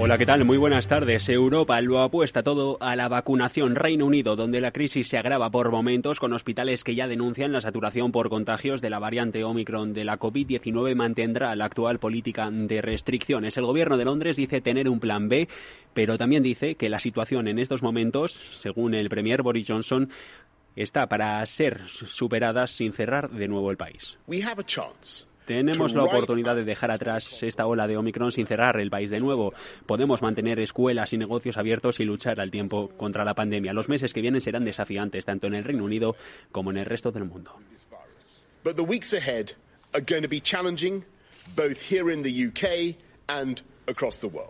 Hola, ¿qué tal? Muy buenas tardes. Europa lo apuesta todo a la vacunación. Reino Unido, donde la crisis se agrava por momentos, con hospitales que ya denuncian la saturación por contagios de la variante Omicron de la COVID-19, mantendrá la actual política de restricciones. El gobierno de Londres dice tener un plan B, pero también dice que la situación en estos momentos, según el premier Boris Johnson, está para ser superada sin cerrar de nuevo el país. Tenemos la oportunidad de dejar atrás esta ola de Omicron sin cerrar el país de nuevo. Podemos mantener escuelas y negocios abiertos y luchar al tiempo contra la pandemia. Los meses que vienen serán desafiantes tanto en el Reino Unido como en el resto del mundo. But the weeks ahead are going to be challenging both here in the UK and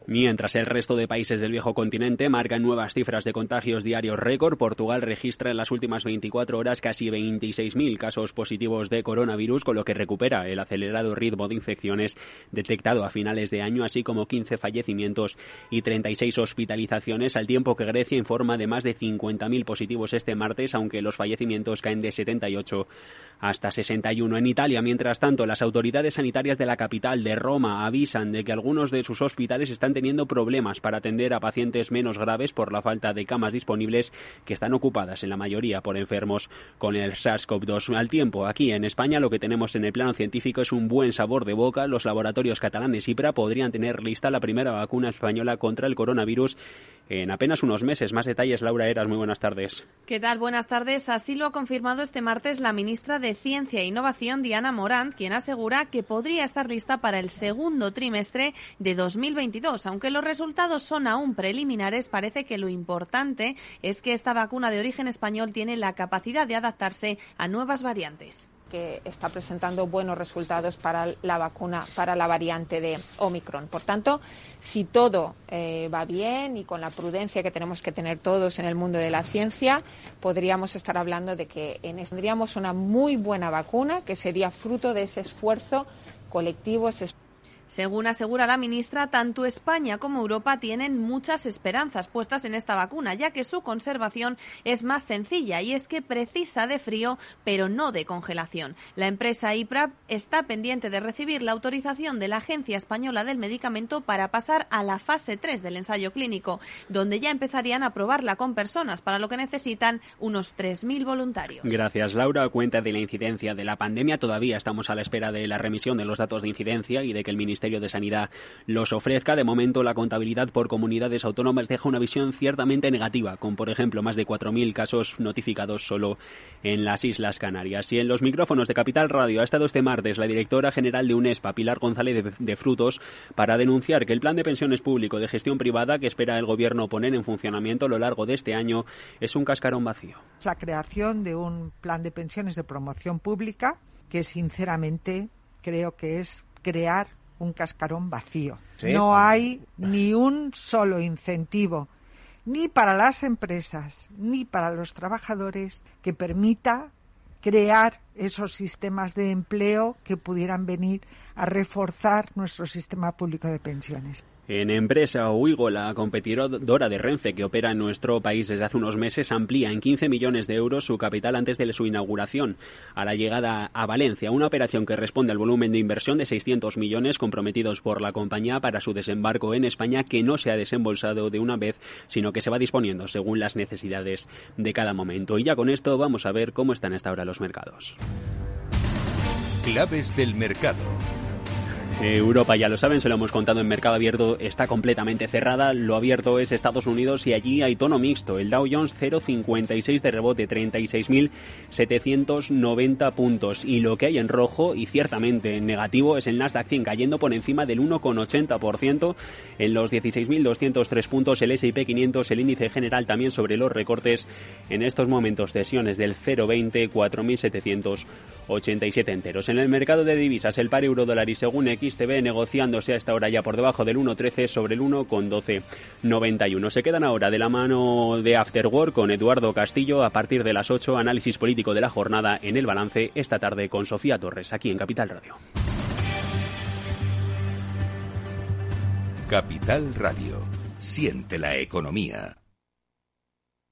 Mientras el resto de países del viejo continente marcan nuevas cifras de contagios diarios récord, Portugal registra en las últimas 24 horas casi 26.000 casos positivos de coronavirus, con lo que recupera el acelerado ritmo de infecciones detectado a finales de año, así como 15 fallecimientos y 36 hospitalizaciones, al tiempo que Grecia informa de más de 50.000 positivos este martes, aunque los fallecimientos caen de 78 hasta 61. En Italia, mientras tanto, las autoridades sanitarias de la capital de Roma avisan de que algunos de sus hospitales están teniendo problemas para atender a pacientes menos graves por la falta de camas disponibles que están ocupadas en la mayoría por enfermos con el SARS-CoV-2. Al tiempo, aquí en España lo que tenemos en el plano científico es un buen sabor de boca. Los laboratorios catalanes IPRA podrían tener lista la primera vacuna española contra el coronavirus en apenas unos meses. Más detalles, Laura Eras, muy buenas tardes. ¿Qué tal? Buenas tardes. Así lo ha confirmado este martes la ministra de Ciencia e Innovación, Diana Morant, quien asegura que podría estar lista para el segundo trimestre de 2022. Aunque los resultados son aún preliminares, parece que lo importante es que esta vacuna de origen español tiene la capacidad de adaptarse a nuevas variantes que está presentando buenos resultados para la vacuna, para la variante de Omicron. Por tanto, si todo eh, va bien y con la prudencia que tenemos que tener todos en el mundo de la ciencia, podríamos estar hablando de que tendríamos una muy buena vacuna que sería fruto de ese esfuerzo colectivo, según asegura la ministra, tanto España como Europa tienen muchas esperanzas puestas en esta vacuna, ya que su conservación es más sencilla y es que precisa de frío, pero no de congelación. La empresa IPRA está pendiente de recibir la autorización de la Agencia Española del Medicamento para pasar a la fase 3 del ensayo clínico, donde ya empezarían a probarla con personas, para lo que necesitan unos 3.000 voluntarios. Gracias, Laura. Cuenta de la incidencia de la pandemia. Todavía estamos a la espera de la remisión de los datos de incidencia y de que el Ministerio Ministerio de Sanidad los ofrezca. De momento, la contabilidad por comunidades autónomas deja una visión ciertamente negativa, con, por ejemplo, más de 4.000 casos notificados solo en las Islas Canarias. Y en los micrófonos de Capital Radio ha estado este martes la directora general de UNESPA, Pilar González de, Frutos, para denunciar que el plan de pensiones público de gestión privada que espera el Gobierno poner en funcionamiento a lo largo de este año es un cascarón vacío. La creación de un plan de pensiones de promoción pública que, sinceramente, creo que es crear un cascarón vacío. No hay ni un solo incentivo, ni para las empresas, ni para los trabajadores, que permita crear esos sistemas de empleo que pudieran venir a reforzar nuestro sistema público de pensiones. En empresa, Uigo, la competidora de Renfe que opera en nuestro país desde hace unos meses, amplía en 15 millones de euros su capital antes de su inauguración a la llegada a Valencia, una operación que responde al volumen de inversión de 600 millones comprometidos por la compañía para su desembarco en España, que no se ha desembolsado de una vez, sino que se va disponiendo según las necesidades de cada momento. Y ya con esto vamos a ver cómo están hasta ahora los mercados. Claves del mercado. Europa, ya lo saben, se lo hemos contado en mercado abierto, está completamente cerrada. Lo abierto es Estados Unidos y allí hay tono mixto. El Dow Jones 0,56 de rebote, 36.790 puntos. Y lo que hay en rojo y ciertamente en negativo es el Nasdaq 100 cayendo por encima del 1,80% en los 16.203 puntos. El S&P 500, el índice general también sobre los recortes en estos momentos sesiones del 0,20, 4.787 enteros. En el mercado de divisas, el par euro dólar y según X XTB negociándose a esta hora ya por debajo del 1.13 sobre el 1.1291. Se quedan ahora de la mano de Afterwork con Eduardo Castillo a partir de las 8, análisis político de la jornada en el balance esta tarde con Sofía Torres aquí en Capital Radio. Capital Radio. Siente la economía.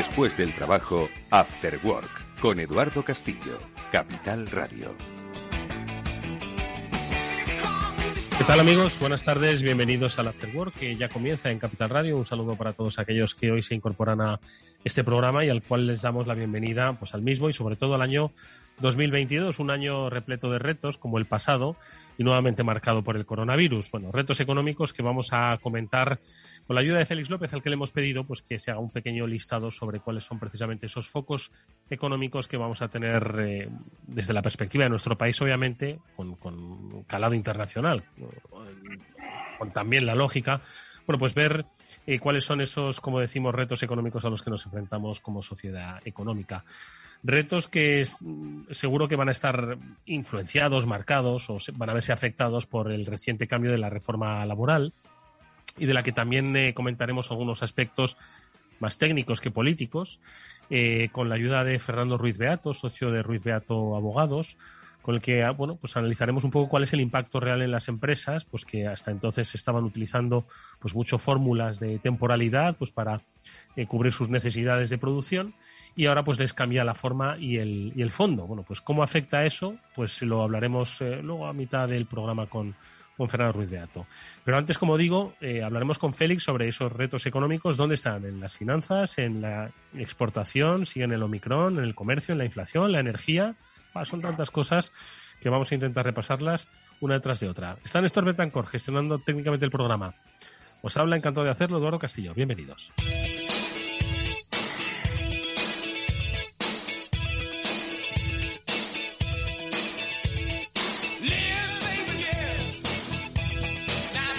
Después del trabajo, After Work, con Eduardo Castillo, Capital Radio. ¿Qué tal amigos? Buenas tardes, bienvenidos al After Work que ya comienza en Capital Radio. Un saludo para todos aquellos que hoy se incorporan a este programa y al cual les damos la bienvenida pues, al mismo y sobre todo al año 2022, un año repleto de retos como el pasado y nuevamente marcado por el coronavirus. Bueno, retos económicos que vamos a comentar con la ayuda de Félix López, al que le hemos pedido pues que se haga un pequeño listado sobre cuáles son precisamente esos focos económicos que vamos a tener eh, desde la perspectiva de nuestro país, obviamente, con, calado internacional, con también la lógica. Bueno, pues ver eh, cuáles son esos, como decimos, retos económicos a los que nos enfrentamos como sociedad económica. Retos que mm, seguro que van a estar influenciados, marcados o van a verse afectados por el reciente cambio de la reforma laboral y de la que también eh, comentaremos algunos aspectos más técnicos que políticos, eh, con la ayuda de Fernando Ruiz Beato, socio de Ruiz Beato Abogados, con el que ah, bueno, pues analizaremos un poco cuál es el impacto real en las empresas, pues que hasta entonces estaban utilizando pues mucho fórmulas de temporalidad pues para eh, cubrir sus necesidades de producción y ahora pues les cambia la forma y el, y el fondo. Bueno, pues cómo afecta eso, pues lo hablaremos eh, luego a mitad del programa con, con Fernando Ruiz de Ato. Pero antes, como digo, eh, hablaremos con Félix sobre esos retos económicos, dónde están, en las finanzas, en la exportación, siguen en el Omicron, en el comercio, en la inflación, la energía. Son tantas cosas que vamos a intentar repasarlas una detrás de otra. Está Néstor Betancor gestionando técnicamente el programa. Os habla encantado de hacerlo Eduardo Castillo. Bienvenidos.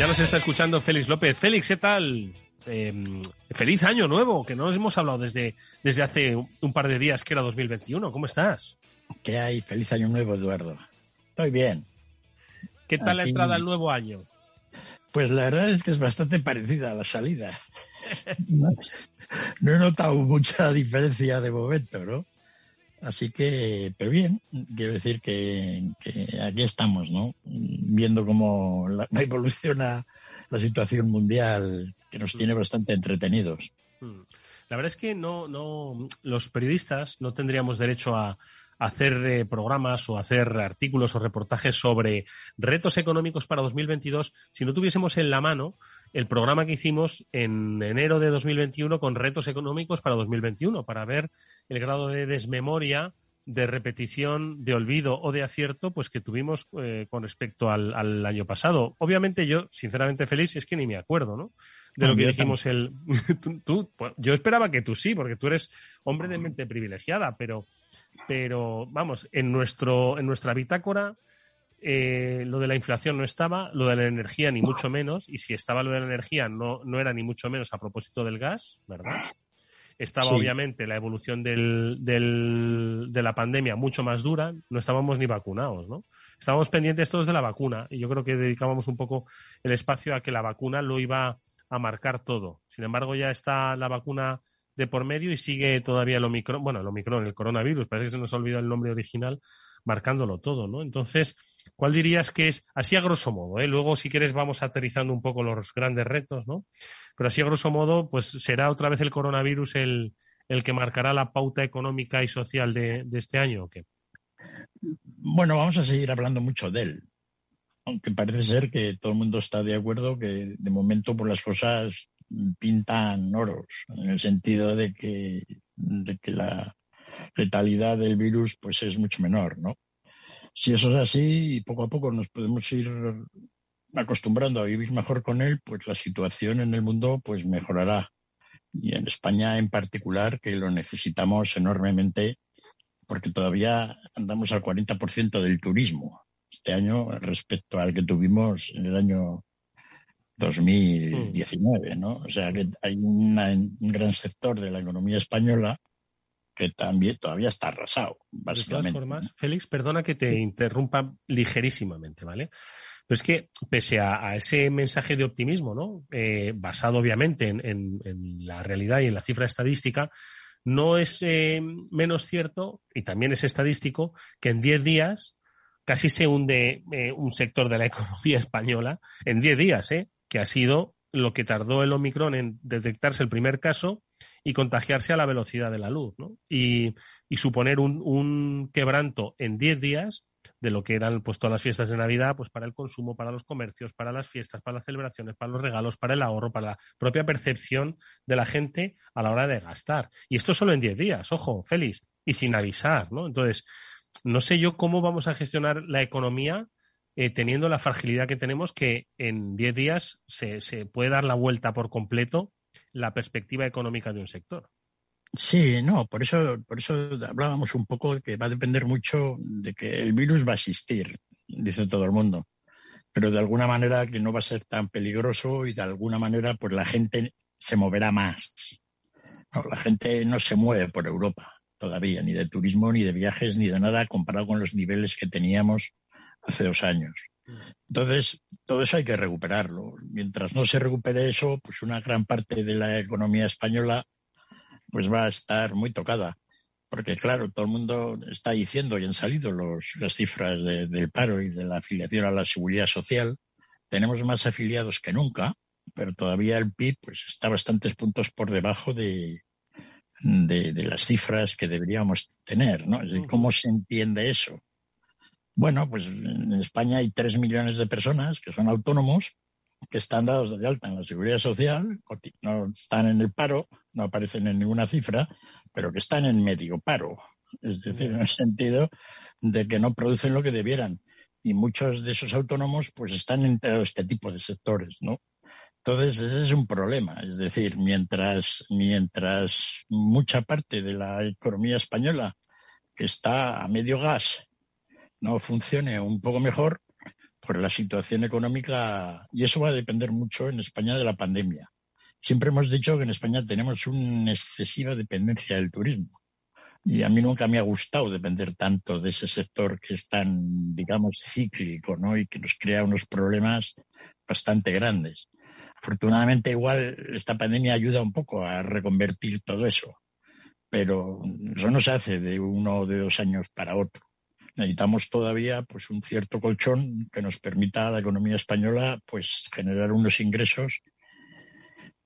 Ya nos está escuchando Félix López. Félix, ¿qué tal? Em, feliz año nuevo, que no nos hemos hablado desde, desde hace un par de días, que era 2021. ¿Cómo estás? ¿Qué hay? Feliz año nuevo, Eduardo. Estoy bien. ¿Qué tal la entrada al nuevo año? Pues la verdad es que es bastante parecida a la salida. no, no he notado mucha diferencia de momento, ¿no? Así que, pero bien, quiero decir que, aquí estamos, ¿no? Viendo cómo la, evoluciona la situación mundial que nos tiene bastante entretenidos. Hmm. La verdad es que no, no, los periodistas no tendríamos derecho a, hacer eh, programas o hacer artículos o reportajes sobre retos económicos para 2022 si no tuviésemos en la mano el programa que hicimos en enero de 2021 con retos económicos para 2021, para ver el grado de desmemoria, de repetición, de olvido o de acierto, pues que tuvimos eh, con respecto al, año pasado. Obviamente yo, sinceramente feliz, es que ni me acuerdo, ¿no? De lo que dijimos el... tú, pues, yo esperaba que tú sí, porque tú eres hombre de mente privilegiada, pero, pero vamos, en, nuestro, en nuestra bitácora eh, lo de la inflación no estaba, lo de la energía ni mucho menos, y si estaba lo de la energía no, no era ni mucho menos a propósito del gas, ¿verdad? Estaba obviamente la evolución del, del, de la pandemia mucho más dura, no estábamos ni vacunados, ¿no? Estábamos pendientes todos de la vacuna y yo creo que dedicábamos un poco el espacio a que la vacuna lo iba a marcar todo. Sin embargo, ya está la vacuna de por medio y sigue todavía el Omicron, bueno, el Omicron, el coronavirus, parece que se nos ha olvidado el nombre original, marcándolo todo, ¿no? Entonces, ¿cuál dirías que es, así a grosso modo, ¿eh? luego si quieres vamos aterrizando un poco los grandes retos, ¿no? Pero así a grosso modo, pues será otra vez el coronavirus el, el que marcará la pauta económica y social de, este año, ¿o qué? Bueno, vamos a seguir hablando mucho de él, aunque parece ser que todo el mundo está de acuerdo que de momento por las cosas pintan oros, en el sentido de que, de que la letalidad del virus pues es mucho menor, ¿no? Si eso es así y poco a poco nos podemos ir acostumbrando a vivir mejor con él, pues la situación en el mundo pues mejorará. Y en España en particular, que lo necesitamos enormemente, porque todavía andamos al 40% del turismo este año respecto al que tuvimos en el año 2019, ¿no? O sea que hay un gran sector de la economía española que también todavía está arrasado, básicamente. De todas formas, Félix, perdona que te interrumpa ligerísimamente, ¿vale? Pero es que, pese a, ese mensaje de optimismo, ¿no? Eh, basado obviamente en, la realidad y en la cifra estadística, no es eh, menos cierto, y también es estadístico, que en 10 días casi se hunde eh, un sector de la economía española, en 10 días, ¿eh? que ha sido lo que tardó el Omicron en detectarse el primer caso y contagiarse a la velocidad de la luz, ¿no? Y, suponer un, quebranto en 10 días de lo que eran pues todas las fiestas de Navidad, pues para el consumo, para los comercios, para las fiestas, para las celebraciones, para los regalos, para el ahorro, para la propia percepción de la gente a la hora de gastar. Y esto solo en 10 días, ojo, Félix, y sin avisar, ¿no? Entonces, no sé yo cómo vamos a gestionar la economía eh, teniendo la fragilidad que tenemos que en 10 días se, se puede dar la vuelta por completo la perspectiva económica de un sector. Sí, no, por eso, por eso hablábamos un poco de que va a depender mucho de que el virus va a existir, dice todo el mundo, pero de alguna manera que no va a ser tan peligroso y de alguna manera pues la gente se moverá más. la gente no se mueve por Europa todavía, ni de turismo, ni de viajes, ni de nada comparado con los niveles que teníamos hace dos años. Entonces, todo eso hay que recuperarlo. Mientras no se recupere eso, pues una gran parte de la economía española pues va a estar muy tocada. Porque claro, todo el mundo está diciendo y han salido los, las cifras del paro y de la afiliación a la seguridad social. Tenemos más afiliados que nunca, pero todavía el PIB pues, está bastantes puntos por debajo de, de, las cifras que deberíamos tener. ¿no? ¿Cómo se entiende eso? Bueno, pues en España hay tres millones de personas que son autónomos, que están dados de alta en la seguridad social, no están en el paro, no aparecen en ninguna cifra, pero que están en medio paro. Es decir, en el sentido de que no producen lo que debieran. Y muchos de esos autónomos pues están en todo este tipo de sectores, ¿no? Entonces, ese es un problema. Es decir, mientras, mientras mucha parte de la economía española que está a medio gas no funcione un poco mejor, por la situación económica, y eso va a depender mucho en España de la pandemia. Siempre hemos dicho que en España tenemos una excesiva dependencia del turismo. Y a mí nunca me ha gustado depender tanto de ese sector que es tan, digamos, cíclico, ¿no? Y que nos crea unos problemas bastante grandes. Afortunadamente, igual esta pandemia ayuda un poco a reconvertir todo eso. Pero eso no se hace de uno o de dos años para otro necesitamos todavía pues un cierto colchón que nos permita a la economía española pues generar unos ingresos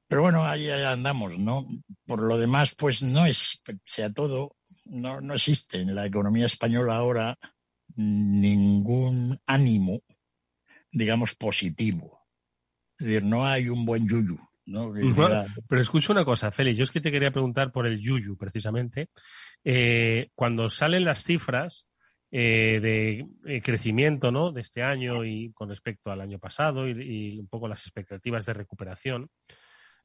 pero bueno ahí andamos no por lo demás pues no es sea todo no, no existe en la economía española ahora ningún ánimo digamos positivo es decir no hay un buen yuyu ¿no? Pero escucho una cosa, Félix, yo es que te quería preguntar por el yuyu, precisamente. Eh, cuando salen las cifras, eh, de eh, crecimiento ¿no? de este año y con respecto al año pasado y, un poco las expectativas de recuperación.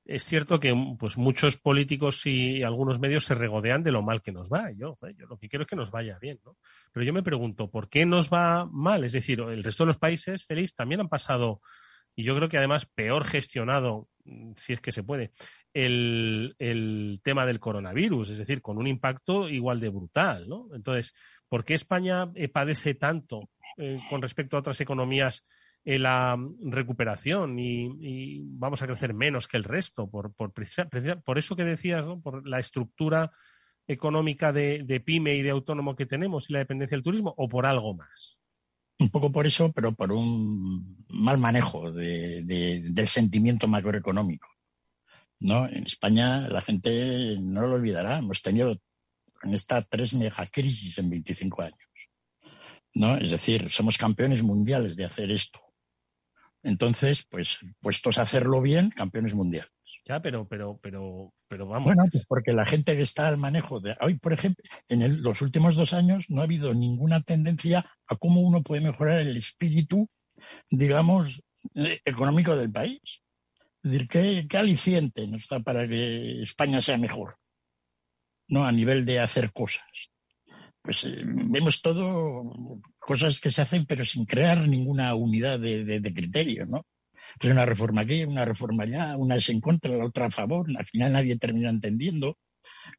Es cierto que pues muchos políticos y algunos medios se regodean de lo mal que nos va. Yo, yo lo que quiero es que nos vaya bien, ¿no? Pero yo me pregunto, ¿por qué nos va mal? Es decir, el resto de los países, feliz, también han pasado, y yo creo que además peor gestionado, si es que se puede, el, el tema del coronavirus, es decir, con un impacto igual de brutal, ¿no? Entonces, ¿Por qué España eh, padece tanto eh, con respecto a otras economías eh, la recuperación y, vamos a crecer menos que el resto? Por, por, por eso que decías, ¿no? por la estructura económica de, pyme y de autónomo que tenemos y la dependencia del turismo o por algo más? Un poco por eso, pero por un mal manejo del sentimiento macroeconómico. ¿no? En España la gente no lo olvidará. Hemos tenido en esta tres megacrisis en 25 años. ¿no? Es decir, somos campeones mundiales de hacer esto. Entonces, pues, puestos a hacerlo bien, campeones mundiales. Pero, pero, pero, pero vamos. Bueno, pues porque la gente que está al manejo de hoy, por ejemplo, en los últimos dos años no ha habido ninguna tendencia a cómo uno puede mejorar el espíritu, digamos, eh, económico del país. Es decir, ¿qué, aliciente nos da para que España sea mejor? ¿no? A nivel de hacer cosas. Pues eh, vemos todo cosas que se hacen, pero sin crear ninguna unidad de, criterio, ¿no? Pues una reforma aquí, una reforma allá, una es en contra, la otra a favor, al final nadie termina entendiendo.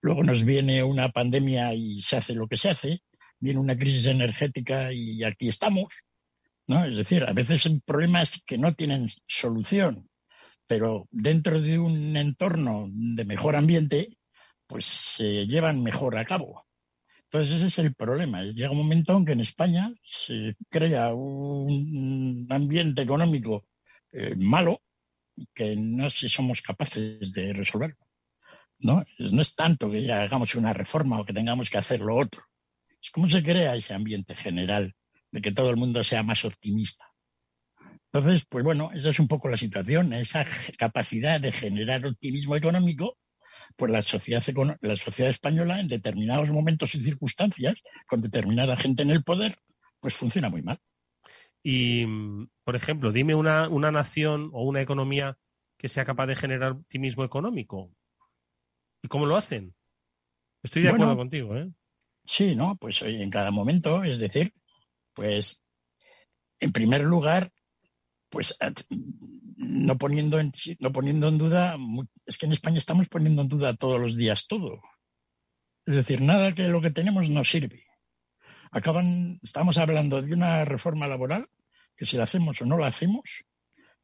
Luego nos viene una pandemia y se hace lo que se hace, viene una crisis energética y aquí estamos. ¿no? Es decir, a veces hay problemas que no tienen solución, pero dentro de un entorno de mejor ambiente, pues se llevan mejor a cabo. Entonces ese es el problema. Llega un momento en que en España se crea un ambiente económico eh, malo que no sé si somos capaces de resolverlo. ¿no? no es tanto que ya hagamos una reforma o que tengamos que hacer lo otro. Es cómo se crea ese ambiente general de que todo el mundo sea más optimista. Entonces, pues bueno, esa es un poco la situación, esa capacidad de generar optimismo económico, pues la sociedad, la sociedad española en determinados momentos y circunstancias, con determinada gente en el poder, pues funciona muy mal. Y, por ejemplo, dime una, una nación o una economía que sea capaz de generar optimismo económico. ¿Y cómo lo hacen? Estoy de acuerdo contigo, ¿eh? Sí, ¿no? Pues en cada momento, es decir, pues en primer lugar, pues no poniendo en, no poniendo en duda, es que en España estamos poniendo en duda todos los días todo. Es decir, nada que lo que tenemos no sirve. Acaban, estamos hablando de una reforma laboral que si la hacemos o no la hacemos,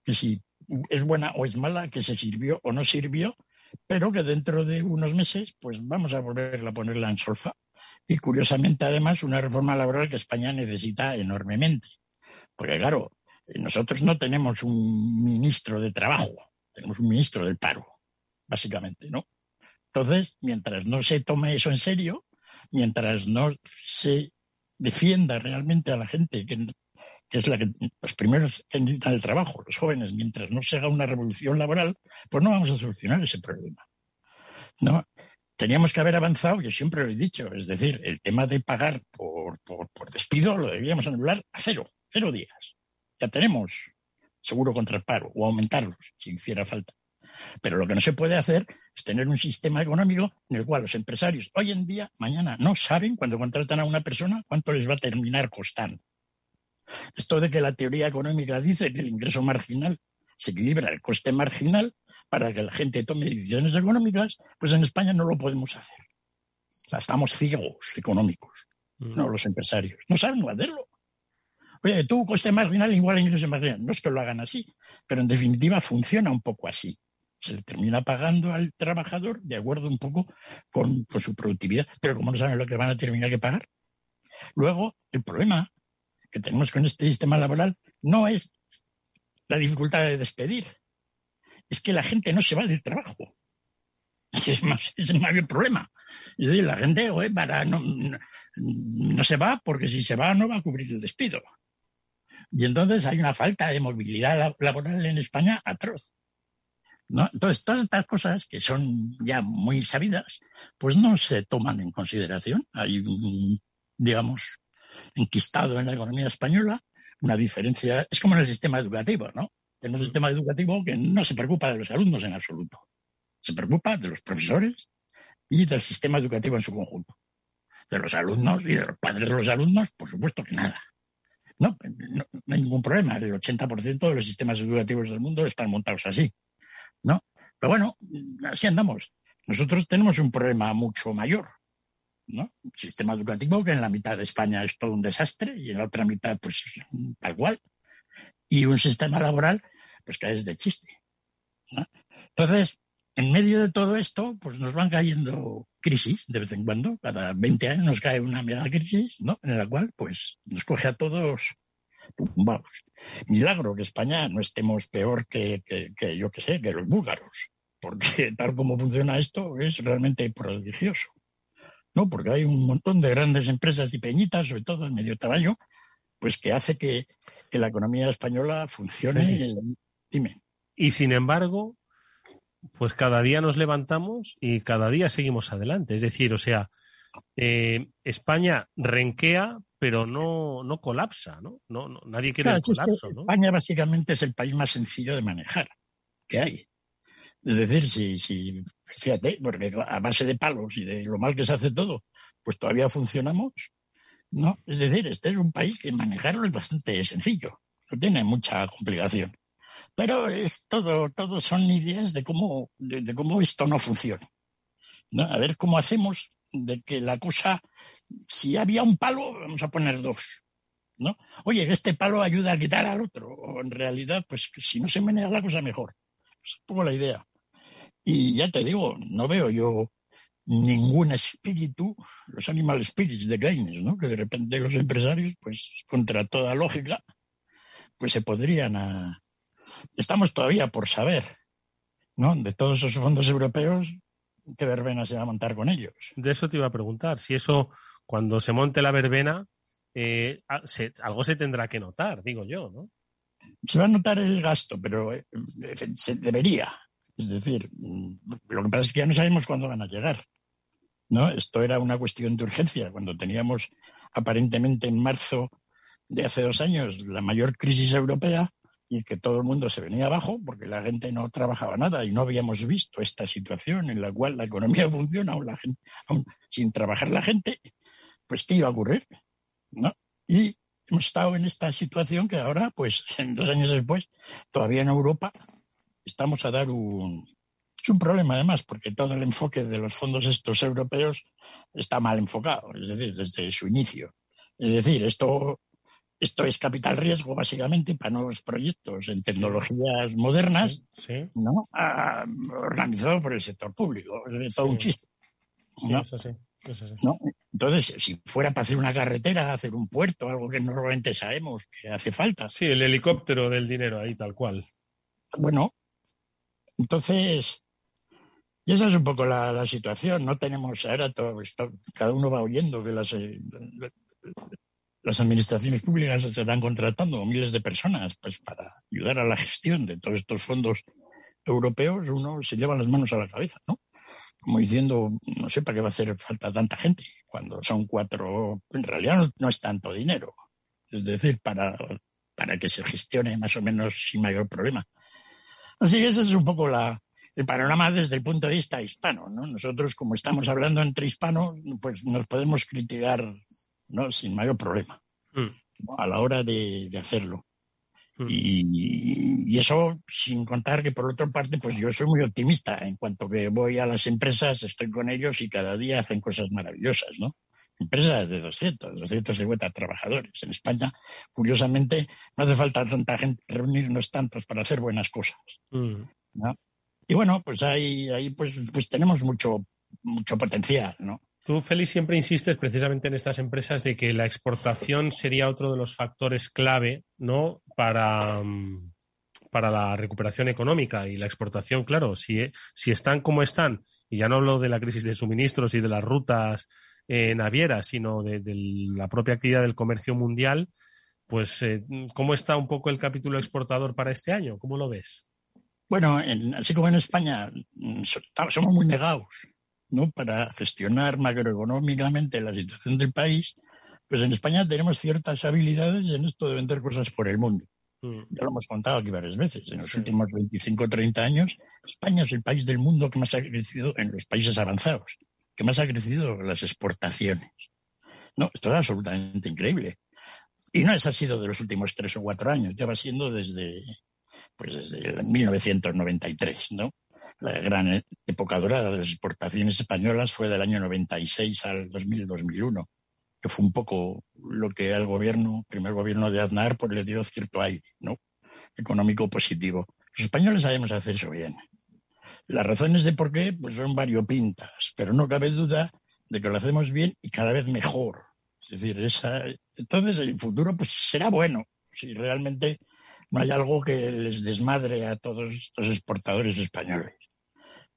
que si es buena o es mala, que se sirvió o no sirvió, pero que dentro de unos meses, pues vamos a volver a ponerla en solfa. Y curiosamente, además, una reforma laboral que España necesita enormemente. Porque, claro, nosotros no tenemos un ministro de trabajo, tenemos un ministro del paro, básicamente, ¿no? Entonces, mientras no se tome eso en serio, mientras no se defienda realmente a la gente, que, es la que los primeros que necesitan el trabajo, los jóvenes, mientras no se haga una revolución laboral, pues no vamos a solucionar ese problema. ¿no? Teníamos que haber avanzado, yo siempre lo he dicho, es decir, el tema de pagar por, por, despido lo debíamos anular a cero, cero días. Ya tenemos seguro contra el paro o aumentarlos si hiciera falta. Pero lo que no se puede hacer es tener un sistema económico en el cual los empresarios hoy en día, mañana, no saben cuando contratan a una persona cuánto les va a terminar costando. Esto de que la teoría económica dice que el ingreso marginal se equilibra el coste marginal, para que la gente tome decisiones económicas, pues en España no lo podemos hacer. estamos ciegos económicos, mm. no los empresarios. No saben hacerlo. Oye, tú coste marginal igual a ingreso marginal. No es que lo hagan así, pero en definitiva funciona un poco así. Se le termina pagando al trabajador de acuerdo un poco con, su productividad, pero como no saben lo que van a terminar que pagar. Luego, el problema que tenemos con este sistema laboral no es la dificultad de despedir, es que la gente no se va del trabajo. Es, más, es el problema. La gente para, no, se va porque si se va no va a cubrir el despido. Y entonces hay una falta de movilidad laboral en España atroz. ¿No? Entonces, todas estas cosas que son ya muy sabidas, pues no se toman en consideración. Hay un, digamos, enquistado en la economía española una diferencia. Es como en el sistema educativo, ¿no? Tenemos un tema educativo que no se preocupa de los alumnos en absoluto. Se preocupa de los profesores y del sistema educativo en su conjunto. De los alumnos y de los padres de los alumnos, por supuesto que nada. No, no, hay ningún problema. El 80% de los sistemas educativos del mundo están montados así. ¿No? Pero bueno, así andamos. Nosotros tenemos un problema mucho mayor. ¿no? Un sistema educativo que en la mitad de España es todo un desastre y en la otra mitad, pues, tal cual y un sistema laboral pues que es de chiste. Entonces, en medio de todo esto, pues nos van cayendo crisis de vez en cuando, cada 20 años nos cae una mega crisis, ¿no? En la cual, pues, nos coge a todos vamos. Milagro que España no estemos peor que, que, yo que sé, que los búlgaros, porque tal como funciona esto es realmente prodigioso. ¿no? Porque hay un montón de grandes empresas y peñitas, sobre todo en medio tamaño, pues que hace que, la economía española funcione. Dime. Y sin embargo, pues cada día nos levantamos y cada día seguimos adelante. Es decir, o sea, eh, España renquea, pero no, no colapsa, ¿no? no, nadie quiere el colapso. España básicamente es el país más sencillo de manejar que hay. Es decir, si, si, fíjate, porque a base de palos y de lo mal que se hace todo, pues todavía funcionamos, ¿no? Es decir, este es un país que manejarlo es bastante sencillo, no tiene mucha complicación. Pero es todo, todo son ideas de cómo, de, cómo esto no funciona. A ver cómo hacemos de que la cosa, si había un palo, vamos a poner dos. ¿no? Oye, este palo ayuda a quitar al otro. O en realidad, pues si no se menea la cosa mejor. Es un poco la idea. Y ya te digo, no veo yo ningún espíritu, los animal spirits de Keynes, ¿no? Que de repente los empresarios, pues contra toda lógica, pues se podrían a... Estamos todavía por saber, ¿no? De todos esos fondos europeos, qué verbena se va a montar con ellos. De eso te iba a preguntar, si eso, cuando se monte la verbena, eh, algo se tendrá que notar, digo yo, ¿no? Se va a notar el gasto, pero eh, se debería. Es decir, lo que pasa es que ya no sabemos cuándo van a llegar. ¿no? Esto era una cuestión de urgencia. Cuando teníamos aparentemente en marzo de hace dos años la mayor crisis europea y que todo el mundo se venía abajo porque la gente no trabajaba nada y no habíamos visto esta situación en la cual la economía funciona aún, la gente, sin trabajar la gente, pues ¿qué iba a ocurrir? ¿No? Y hemos estado en esta situación que ahora, pues dos años después, todavía en Europa estamos a dar un, es un problema además porque todo el enfoque de los fondos estos europeos está mal enfocado, es decir, desde su inicio. Es decir, esto, esto es capital riesgo básicamente para nuevos proyectos en tecnologías modernas, ¿no? Ah, organizado por el sector público. Es todo un chiste. Entonces, si fuera para hacer una carretera, hacer un puerto, algo que normalmente sabemos que hace falta. Sí, el helicóptero del dinero ahí, tal cual. Bueno, entonces, y esa es un poco la, situación. No tenemos ahora todo esto, cada uno va oyendo que las, eh, las administraciones públicas están contratando miles de personas pues para ayudar a la gestión de todos estos fondos europeos. Uno se lleva las manos a la cabeza, ¿no? Como diciendo, no sé para qué va a hacer falta tanta gente cuando son cuatro. En realidad no, es tanto dinero. Es decir, para, para que se gestione más o menos sin mayor problema. Así que esa es un poco la, el panorama desde el punto de vista hispano. ¿no? Nosotros, como estamos hablando entre hispanos, pues nos podemos criticar ¿no? sin mayor problema mm. a la hora de, hacerlo. Mm. Y, eso sin contar que por otra parte, pues yo soy muy optimista. En cuanto que voy a las empresas, estoy con ellos y cada día hacen cosas maravillosas, ¿no? Empresas de 200, 250 trabajadores. En España, curiosamente, no hace falta tanta gente, reunirnos tantos para hacer buenas cosas. Mm. ¿no? Y bueno, pues ahí, ahí pues, pues tenemos mucho, mucho potencial, ¿no? Tú, Félix, siempre insistes precisamente en estas empresas de que la exportación sería otro de los factores clave, ¿no? Para, mm, para la recuperación económica y la exportación, claro, si, si están como están, y ya no hablo de la crisis de suministros y de las rutas eh, navieras, sino de, la propia actividad del comercio mundial, pues, eh, ¿cómo está un poco el capítulo exportador para este año? ¿Cómo lo ves? Bueno, así como en España mm, somos muy negados ¿no? para gestionar macroeconómicamente la situación del país, pues en España tenemos ciertas habilidades en esto de vender cosas por el mundo. Mm. Ya lo hemos contado aquí varias veces. En los últimos 25 o 30 años, España es el país del mundo que más ha crecido en los países avanzados, que más ha crecido las exportaciones. No, esto es absolutamente increíble. Y no es ha sido de los últimos tres o cuatro años, ya va siendo desde, pues desde 1993, ¿no? La gran época dorada de las exportaciones españolas fue del año 96 al 2000-2001, que fue un poco lo que al gobierno, primer gobierno de Aznar, pues le dio cierto aire, ¿no? Económico positivo. Los españoles sabemos hacer eso bien. Las razones de por qué, pues son variopintas, pero no cabe duda de que lo hacemos bien y cada vez mejor. Es decir, esa, entonces el futuro pues será bueno si realmente hay algo que les desmadre a todos estos exportadores españoles.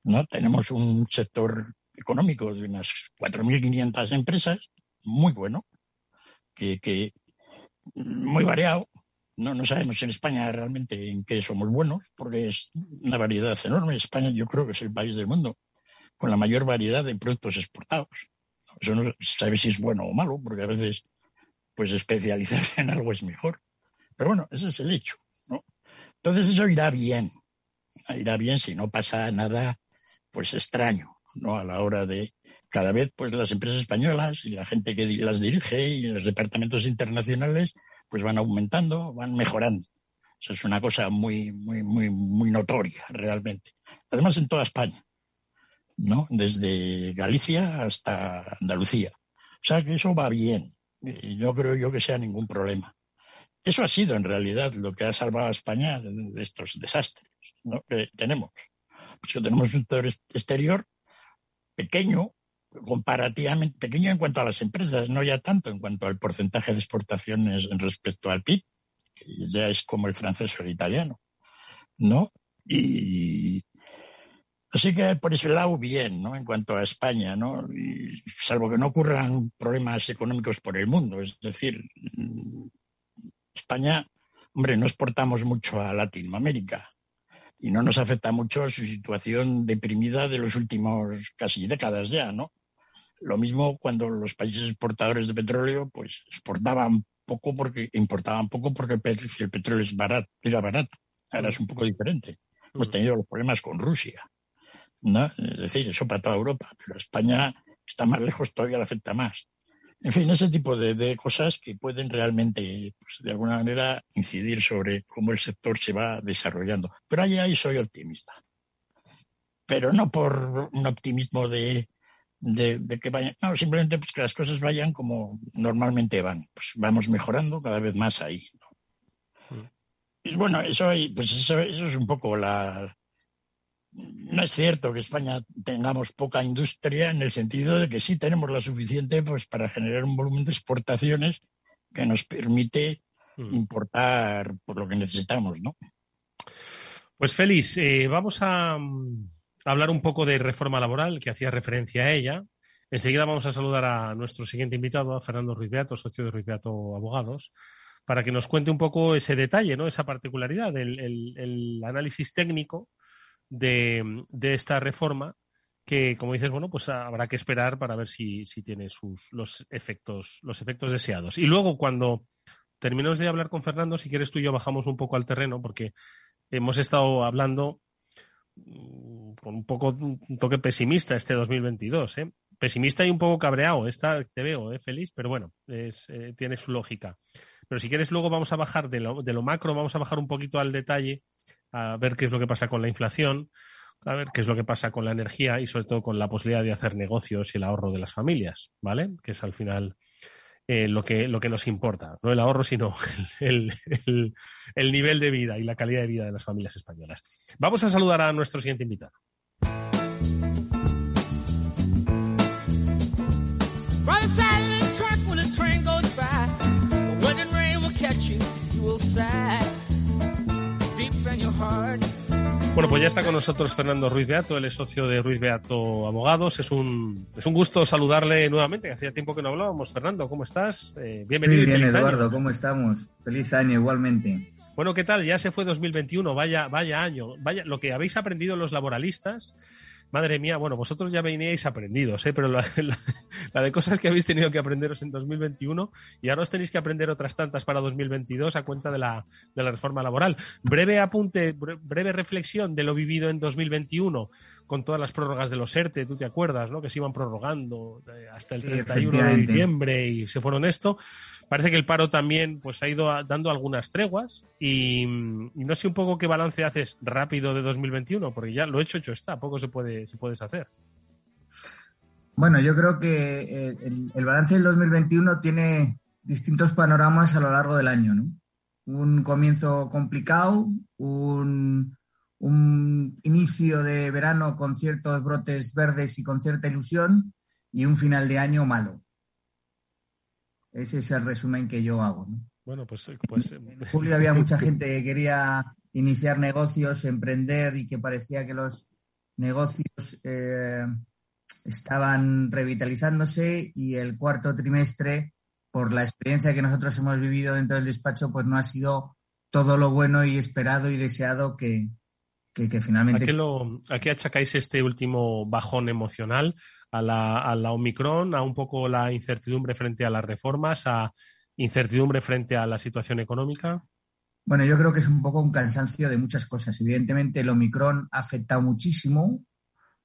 ¿no? Tenemos un sector económico de unas 4.500 empresas, muy bueno, que, muy variado. No, no sabemos en España realmente en qué somos buenos, porque es una variedad enorme. España yo creo que es el país del mundo con la mayor variedad de productos exportados. Eso no sabe si es bueno o malo, porque a veces pues especializarse en algo es mejor. Pero bueno, ese es el hecho, ¿no? Entonces eso irá bien, irá bien si no pasa nada, pues extraño, ¿no? A la hora de cada vez, pues las empresas españolas y la gente que las dirige y los departamentos internacionales, pues van aumentando, van mejorando. Eso es una cosa muy, muy, muy, muy notoria, realmente. Además, en toda España, ¿no? Desde Galicia hasta Andalucía. O sea que eso va bien. No creo yo que sea ningún problema. Eso ha sido en realidad lo que ha salvado a España de estos desastres que tenemos. Pues tenemos un sector exterior pequeño, comparativamente pequeño en cuanto a las empresas, no ya tanto en cuanto al porcentaje de exportaciones respecto al PIB, que ya es como el francés o el italiano, ¿no? Y así que por ese lado bien, ¿no? En cuanto a España, ¿no? salvo que no ocurran problemas económicos por el mundo, es decir, España, hombre, no exportamos mucho a Latinoamérica y no nos afecta mucho su situación deprimida de los últimos casi décadas ya, ¿no? Lo mismo cuando los países exportadores de petróleo, pues exportaban poco porque importaban poco porque el petróleo es barato, era barato. Ahora es un poco diferente. Hemos mm. tenido los problemas con Rusia, ¿no? Es decir, eso para toda Europa, pero España está más lejos, todavía le afecta más. En fin, ese tipo de, cosas que pueden realmente, pues, de alguna manera, incidir sobre cómo el sector se va desarrollando. Pero ahí, ahí soy optimista. Pero no por un optimismo de, que vayan, no, simplemente pues que las cosas vayan como normalmente van. Pues vamos mejorando cada vez más ahí. Mm. Y bueno, eso, pues eso es un poco la, no es cierto que España tengamos poca industria en el sentido de que sí tenemos la suficiente pues, para generar un volumen de exportaciones que nos permite hmm. importar por lo que necesitamos, ¿no? Pues Félix, eh, vamos a, hablar un poco de reforma laboral, que hacía referencia a ella. Enseguida vamos a saludar a nuestro siguiente invitado, a Fernando Ruiz Beato, socio de Ruiz Beato Abogados, para que nos cuente un poco ese detalle, ¿no? esa particularidad, del el análisis técnico de, esta reforma que, como dices, bueno, pues habrá que esperar para ver si, tiene sus, los, efectos, los efectos deseados. Y luego, cuando terminemos de hablar con Fernando, si quieres tú y yo bajamos un poco al terreno, porque hemos estado hablando mm, con un poco un toque pesimista este 2022, ¿eh? Pesimista y un poco cabreado, esta te veo, ¿eh, Feliz? Pero bueno, es, eh, tiene su lógica. Pero si quieres, luego vamos a bajar de lo, de lo macro, vamos a bajar un poquito al detalle a ver qué es lo que pasa con la inflación, a ver qué es lo que pasa con la energía y sobre todo con la posibilidad de hacer negocios y el ahorro de las familias, ¿vale? Que es al final eh, lo, que, lo que nos importa, no el ahorro, sino el, el, nivel de vida y la calidad de vida de las familias españolas. Vamos a saludar a nuestro siguiente invitado. Bueno, pues ya está con nosotros Fernando Ruiz Beato, él es socio de Ruiz Beato Abogados. Es un, es un gusto saludarle nuevamente. Hacía tiempo que no hablábamos. Fernando, ¿cómo estás? Eh, bienvenido. Muy bien, Eduardo, ¿cómo estamos? Feliz año igualmente. Bueno, ¿qué tal? Ya se fue 2021, vaya, vaya año. Vaya, lo que habéis aprendido los laboralistas madre mía, bueno, vosotros ya veníais aprendidos, ¿eh? pero la, de cosas que habéis tenido que aprenderos en 2021 y ahora os tenéis que aprender otras tantas para 2022 a cuenta de la, de la reforma laboral. Breve apunte, breve reflexión de lo vivido en 2021 con todas las prórrogas de los ERTE, tú te acuerdas, ¿no? Que se iban prorrogando eh, hasta el 31 de diciembre y se fueron esto. Parece que el paro también pues ha ido dando algunas treguas y, no sé un poco qué balance haces rápido de 2021, porque ya lo hecho hecho está, poco se puede se puedes hacer. Bueno, yo creo que eh, el, el, balance del 2021 tiene distintos panoramas a lo largo del año, ¿no? Un comienzo complicado, un un inicio de verano con ciertos brotes verdes y con cierta ilusión y un final de año malo. Ese es el resumen que yo hago. Bueno, pues, pues En julio había mucha gente que quería iniciar negocios, emprender y que parecía que los negocios eh, estaban revitalizándose y el cuarto trimestre, por la experiencia que nosotros hemos vivido dentro del despacho, pues no ha sido todo lo bueno y esperado y deseado que, que, finalmente... ¿A qué, achacáis este último bajón emocional? ¿A la, ¿A la Omicron? ¿A un poco la incertidumbre frente a las reformas? ¿A incertidumbre frente a la situación económica? Bueno, yo creo que es un poco un cansancio de muchas cosas. Evidentemente, el Omicron ha afectado muchísimo,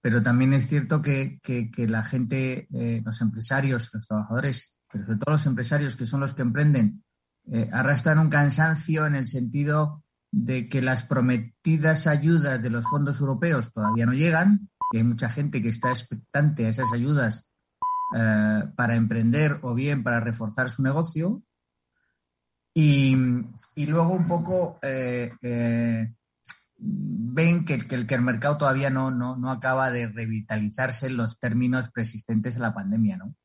pero también es cierto que, la gente, eh, los empresarios, los trabajadores, pero sobre todo los empresarios que son los que emprenden, eh, arrastran un cansancio en el sentido de que las prometidas ayudas de los fondos europeos todavía no llegan, y hay mucha gente que está expectante a esas ayudas eh, para emprender o bien para reforzar su negocio. Y, luego un poco eh, eh, ven que, el, que el mercado todavía no, no, no, acaba de revitalizarse en los términos persistentes a la pandemia, ¿no?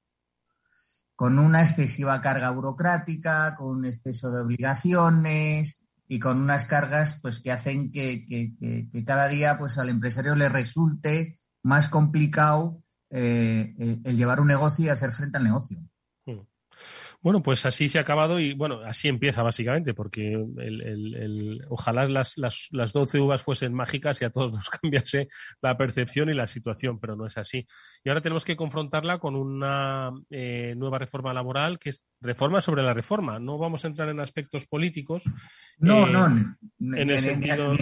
Con una excesiva carga burocrática, con un exceso de obligaciones, y con unas cargas pues que hacen que, cada día pues al empresario le resulte más complicado eh, el llevar un negocio y hacer frente al negocio. Bueno, pues así se ha acabado y bueno, así empieza básicamente, porque el, ojalá las, las, las 12 uvas fuesen mágicas y a todos nos cambiase la percepción y la situación, pero no es así. Y ahora tenemos que confrontarla con una eh, nueva reforma laboral que es reforma sobre la reforma. No vamos a entrar en aspectos políticos. No, eh, no, en el sentido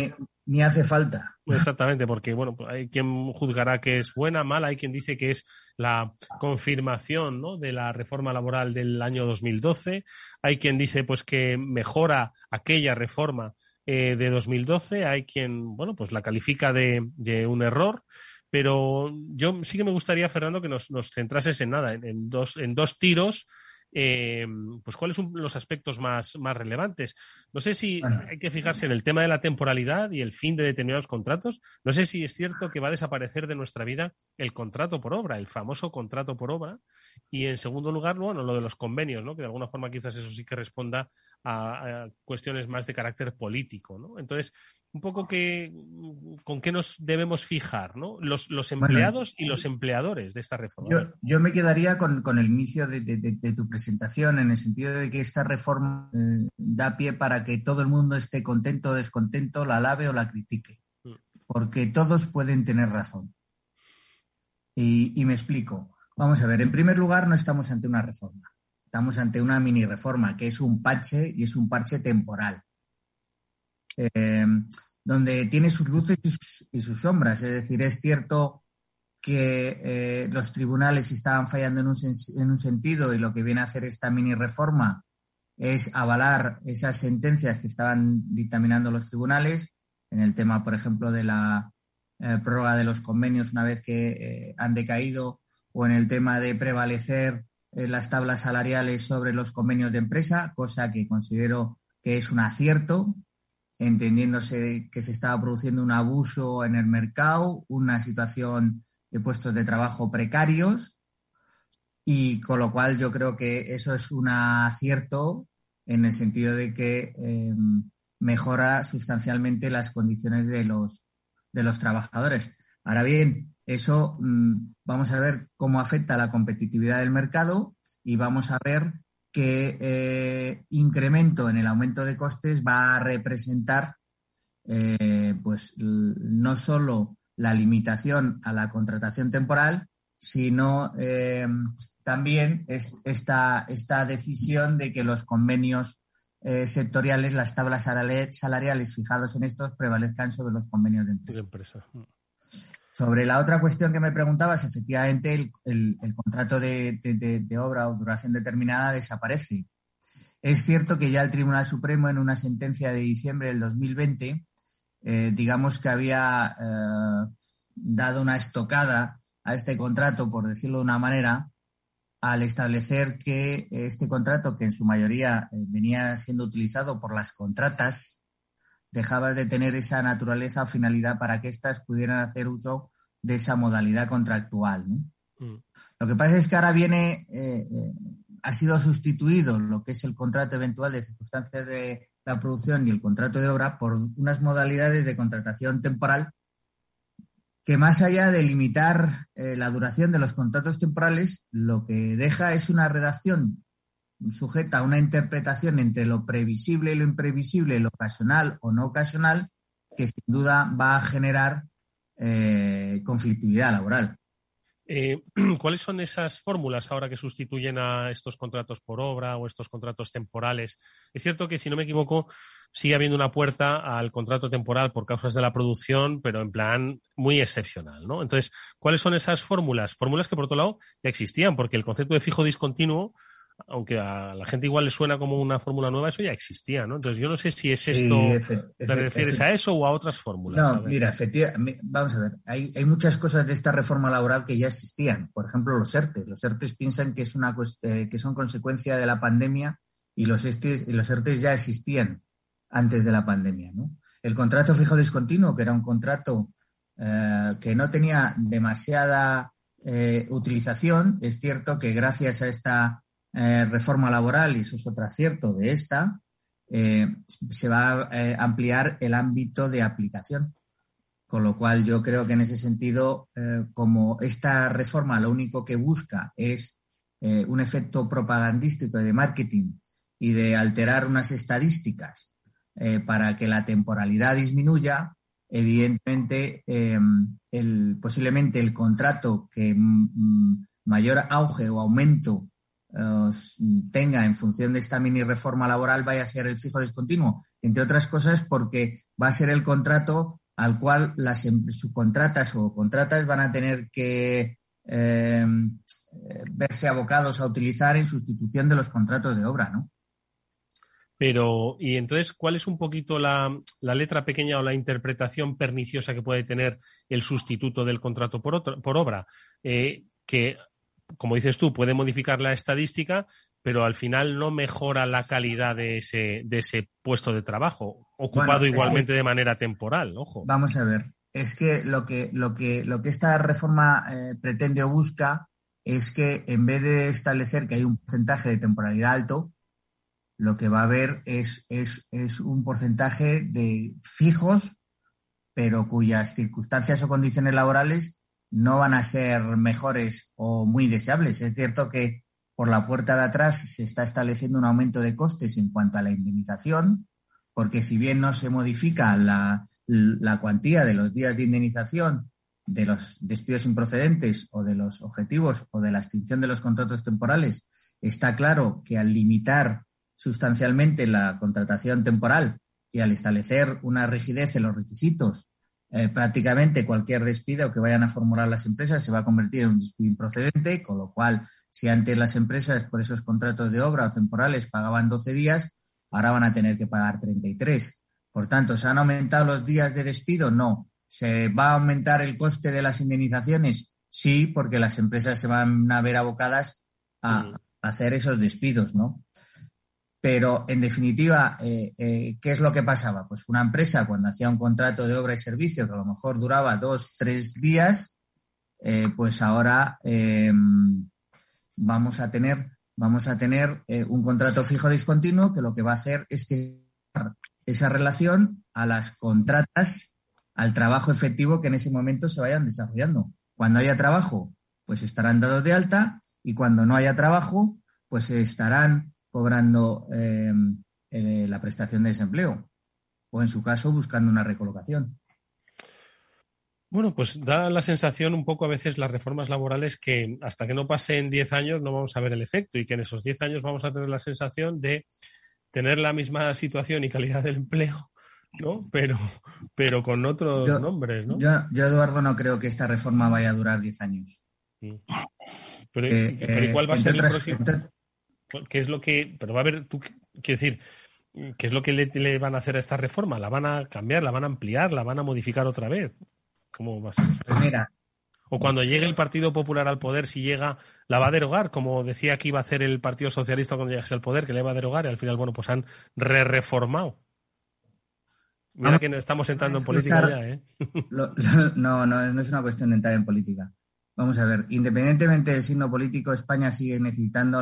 ni hace falta. Exactamente, porque bueno, pues hay quien juzgará que es buena, mala, hay quien dice que es la confirmación ¿no? de la reforma laboral del año 2012, hay quien dice pues que mejora aquella reforma eh, de 2012, hay quien bueno pues la califica de, un error. Pero yo sí que me gustaría, Fernando, que nos, nos centrases en nada, en, dos, en dos tiros eh, pues cuáles son los aspectos más, más relevantes. No sé si hay que fijarse en el tema de la temporalidad y el fin de determinados contratos. No sé si es cierto que va a desaparecer de nuestra vida el contrato por obra, el famoso contrato por obra. Y en segundo lugar, bueno, lo de los convenios, ¿no? que de alguna forma quizás eso sí que responda a, a cuestiones más de carácter político. ¿no? Entonces, un poco que, con qué nos debemos fijar, ¿no? Los, los empleados y los empleadores de esta reforma. Yo, me quedaría con, el inicio de, tu presentación, en el sentido de que esta reforma eh, da pie para que todo el mundo esté contento o descontento, la alabe o la critique, mm. porque todos pueden tener razón. Y, y me explico. Vamos a ver, en primer lugar, no estamos ante una reforma, estamos ante una mini reforma, que es un parche y es un parche temporal. Eh, donde tiene sus luces y sus, sombras. Es decir, es cierto que eh, los tribunales estaban fallando en un, en un sentido y lo que viene a hacer esta mini reforma es avalar esas sentencias que estaban dictaminando los tribunales. En el tema, por ejemplo, de la eh, prórroga de los convenios una vez que han decaído o en el tema de prevalecer las tablas salariales sobre los convenios de empresa, cosa que considero que es un acierto entendiéndose que se estaba produciendo un abuso en el mercado, una situación de puestos de trabajo precarios y con lo cual yo creo que eso es un acierto en el sentido de que em, mejora sustancialmente las condiciones de los, de los trabajadores. Ahora bien, eso mm, vamos a ver cómo afecta a la competitividad del mercado y vamos a ver que eh, incremento en el aumento de costes va a representar eh, pues no solo la limitación a la contratación temporal, sino eh, también esta, esta decisión de que los convenios sectoriales, las tablas salariales fijados en estos prevalezcan sobre los convenios de empresa. Sobre la otra cuestión que me preguntabas, efectivamente el, contrato de, obra o duración determinada desaparece. Es cierto que ya el Tribunal Supremo, en una sentencia de diciembre del 2020, eh, digamos que había eh, dado una estocada a este contrato, por decirlo de una manera, al establecer que este contrato, que en su mayoría eh, venía siendo utilizado por las contratas, dejaba de tener esa naturaleza o finalidad para que éstas pudieran hacer uso de esa modalidad contractual. Mm. Lo que pasa es que ahora viene, eh, eh, ha sido sustituido lo que es el contrato eventual de circunstancias de la producción y el contrato de obra por unas modalidades de contratación temporal que más allá de limitar eh, la duración de los contratos temporales, lo que deja es una redacción sujeta a una interpretación entre lo previsible y lo imprevisible, lo ocasional o no ocasional, que sin duda va a generar eh, conflictividad laboral. Eh, ¿Cuáles son esas fórmulas ahora que sustituyen a estos contratos por obra o estos contratos temporales? Es cierto que, si no me equivoco, sigue habiendo una puerta al contrato temporal por causas de la producción, pero en plan muy excepcional, ¿no? Entonces, ¿cuáles son esas fórmulas? Fórmulas que, por otro lado, ya existían, porque el concepto de fijo discontinuo aunque a la gente igual le suena como una fórmula nueva, eso ya existía, ¿no? Entonces yo no sé si es esto, ¿te refieres a eso o a otras fórmulas? No, mira, efectivamente, vamos a ver, hay, hay, muchas cosas de esta reforma laboral que ya existían. Por ejemplo, los ERTE. Los ERTE piensan que, es una, eh, que son consecuencia de la pandemia y los, ERTE, los ERTE ya existían antes de la pandemia, ¿no? El contrato fijo discontinuo, que era un contrato eh, que no tenía demasiada eh, utilización, es cierto que gracias a esta eh, reforma laboral, y eso es otro acierto de esta, eh, se va a eh, ampliar el ámbito de aplicación. Con lo cual yo creo que en ese sentido, como esta reforma lo único que busca es un efecto propagandístico de marketing y de alterar unas estadísticas para que la temporalidad disminuya, evidentemente posiblemente el contrato que mayor auge o aumento tenga en función de esta mini reforma laboral vaya a ser el fijo discontinuo, entre otras cosas porque va a ser el contrato al cual las em, subcontratas o contratas van a tener que em, verse abocados a utilizar en sustitución de los contratos de obra, ¿no? Pero, y entonces, ¿cuál es un poquito la, letra pequeña o la interpretación perniciosa que puede tener el sustituto del contrato por, por obra? Eh, que como dices tú, puede modificar la estadística, pero al final no mejora la calidad de ese, de ese puesto de trabajo, ocupado igualmente de manera temporal, ojo. Vamos a ver, es que lo que, lo que, lo que esta reforma eh, pretende o busca es que en vez de establecer que hay un porcentaje de temporalidad alto, lo que va a haber es, es, es un porcentaje de fijos, pero cuyas circunstancias o condiciones laborales no van a ser mejores o muy deseables. Es cierto que por la puerta de atrás se está estableciendo un aumento de costes en cuanto a la indemnización, porque si bien no se modifica la, cuantía de los días de indemnización de los despidos improcedentes o de los objetivos o de la extinción de los contratos temporales, está claro que al limitar sustancialmente la contratación temporal y al establecer una rigidez en los requisitos eh, prácticamente cualquier despido que vayan a formular las empresas se va a convertir en un despido improcedente, con lo cual, si antes las empresas por esos contratos de obra o temporales pagaban 12 días, ahora van a tener que pagar 33. Por tanto, ¿se han aumentado los días de despido? No. ¿Se va a aumentar el coste de las indemnizaciones? Sí, porque las empresas se van a ver abocadas a, hacer esos despidos, ¿no? Pero, en definitiva, eh, eh, ¿qué es lo que pasaba? Pues una empresa, cuando hacía un contrato de obra y servicio que a lo mejor duraba dos, tres días, eh, pues ahora vamos a tener, vamos a tener un contrato fijo discontinuo que lo que va a hacer es que esa relación a las contratas, al trabajo efectivo que en ese momento se vayan desarrollando. Cuando haya trabajo, pues estarán dados de alta y cuando no haya trabajo, pues estarán cobrando eh, eh, la prestación de desempleo o, en su caso, buscando una recolocación. Bueno, pues da la sensación un poco a veces las reformas laborales que hasta que no pasen 10 años no vamos a ver el efecto y que en esos 10 años vamos a tener la sensación de tener la misma situación y calidad del empleo, ¿no? Pero, pero con otros nombres, ¿no? Yo, Eduardo, no creo que esta reforma vaya a durar 10 años. Pero, eh, ¿cuál va a ser el próximo? ¿Qué es lo que.? Pero va a haber. Tú, quiero decir, ¿qué es lo que le, van a hacer a esta reforma? ¿La van a cambiar? ¿La van a ampliar? ¿La van a modificar otra vez? ¿Cómo va a ser? Pues mira. O cuando llegue el Partido Popular al poder, si llega, la va a derogar, como decía que iba a hacer el Partido Socialista cuando llegase al poder, que le va a derogar, y al final, bueno, pues han re-reformado. Mira que estamos entrando en política ya, ¿eh? no, no, no es una cuestión de entrar en política. Vamos a ver, independientemente del signo político, España sigue necesitando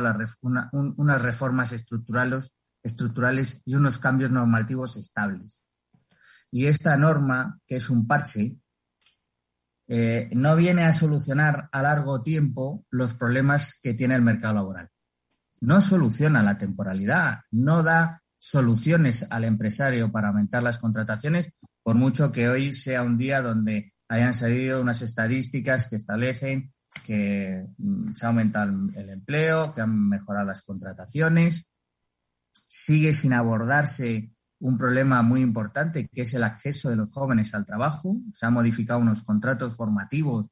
unas reformas estructurales, y unos cambios normativos estables. Y esta norma, que es un parche, eh, no viene a solucionar a largo tiempo los problemas que tiene el mercado laboral. No soluciona la temporalidad, no da soluciones al empresario para aumentar las contrataciones, por mucho que hoy sea un día donde hayan salido unas estadísticas que establecen que mm, se ha aumentado el empleo, que han mejorado las contrataciones. Sigue sin abordarse un problema muy importante, que es el acceso de los jóvenes al trabajo. Se han modificado unos contratos formativos,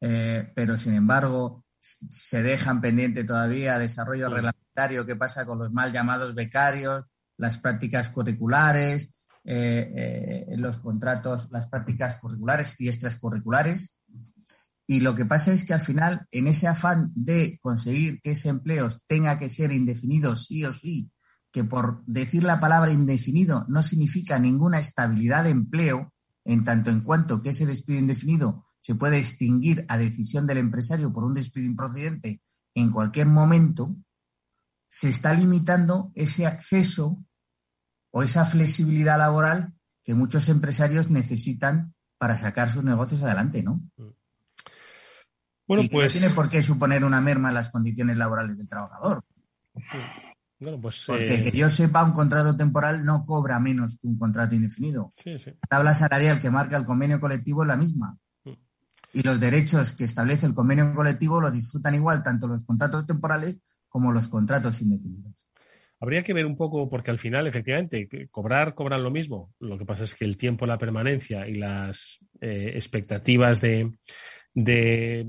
eh, pero sin embargo se dejan pendiente todavía desarrollo reglamentario, qué pasa con los mal llamados becarios, las prácticas curriculares, eh, eh, los contratos, las prácticas curriculares y extracurriculares. Y lo que pasa es que al final, en ese afán de conseguir que ese empleo tenga que ser indefinido sí o sí, que por decir la palabra indefinido no significa ninguna estabilidad de empleo, en tanto en cuanto que ese despido indefinido se puede extinguir a decisión del empresario por un despido improcedente en cualquier momento, se está limitando ese acceso o esa flexibilidad laboral que muchos empresarios necesitan para sacar sus negocios adelante, ¿no? Bueno, pues. No tiene por qué suponer una merma en las condiciones laborales del trabajador. Bueno, pues, Porque eh, que yo sepa, un contrato temporal no cobra menos que un contrato indefinido. La tabla salarial que marca el convenio colectivo es la misma. Mm. Y los derechos que establece el convenio colectivo los disfrutan igual tanto los contratos temporales como los contratos indefinidos. Habría que ver un poco, porque al final, efectivamente, cobrar, cobran lo mismo. Lo que pasa es que el tiempo, la permanencia y las eh, expectativas de, de,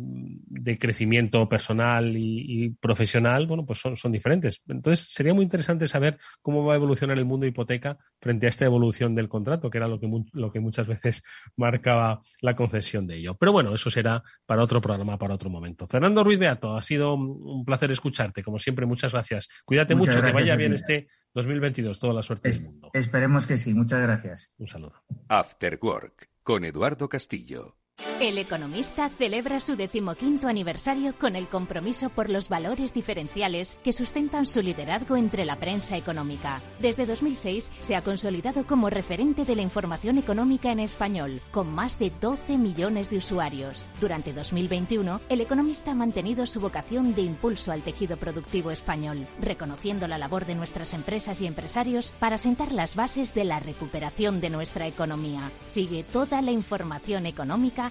crecimiento personal y, profesional, bueno, pues son, son, diferentes. Entonces, sería muy interesante saber cómo va a evolucionar el mundo de hipoteca frente a esta evolución del contrato, que era lo que, lo que muchas veces marcaba la concesión de ello. Pero bueno, eso será para otro programa, para otro momento. Fernando Ruiz Beato, ha sido un placer escucharte. Como siempre, muchas gracias. Cuídate mucho, que vaya bien este 2022. Toda la suerte del mundo. Esperemos que sí. Muchas gracias. Un saludo. After Work con Eduardo Castillo. El Economista celebra su decimoquinto aniversario con el compromiso por los valores diferenciales que sustentan su liderazgo entre la prensa económica. Desde 2006 se ha consolidado como referente de la información económica en español, con más de 12 millones de usuarios. Durante 2021, El Economista ha mantenido su vocación de impulso al tejido productivo español, reconociendo la labor de nuestras empresas y empresarios para sentar las bases de la recuperación de nuestra economía. Sigue toda la información económica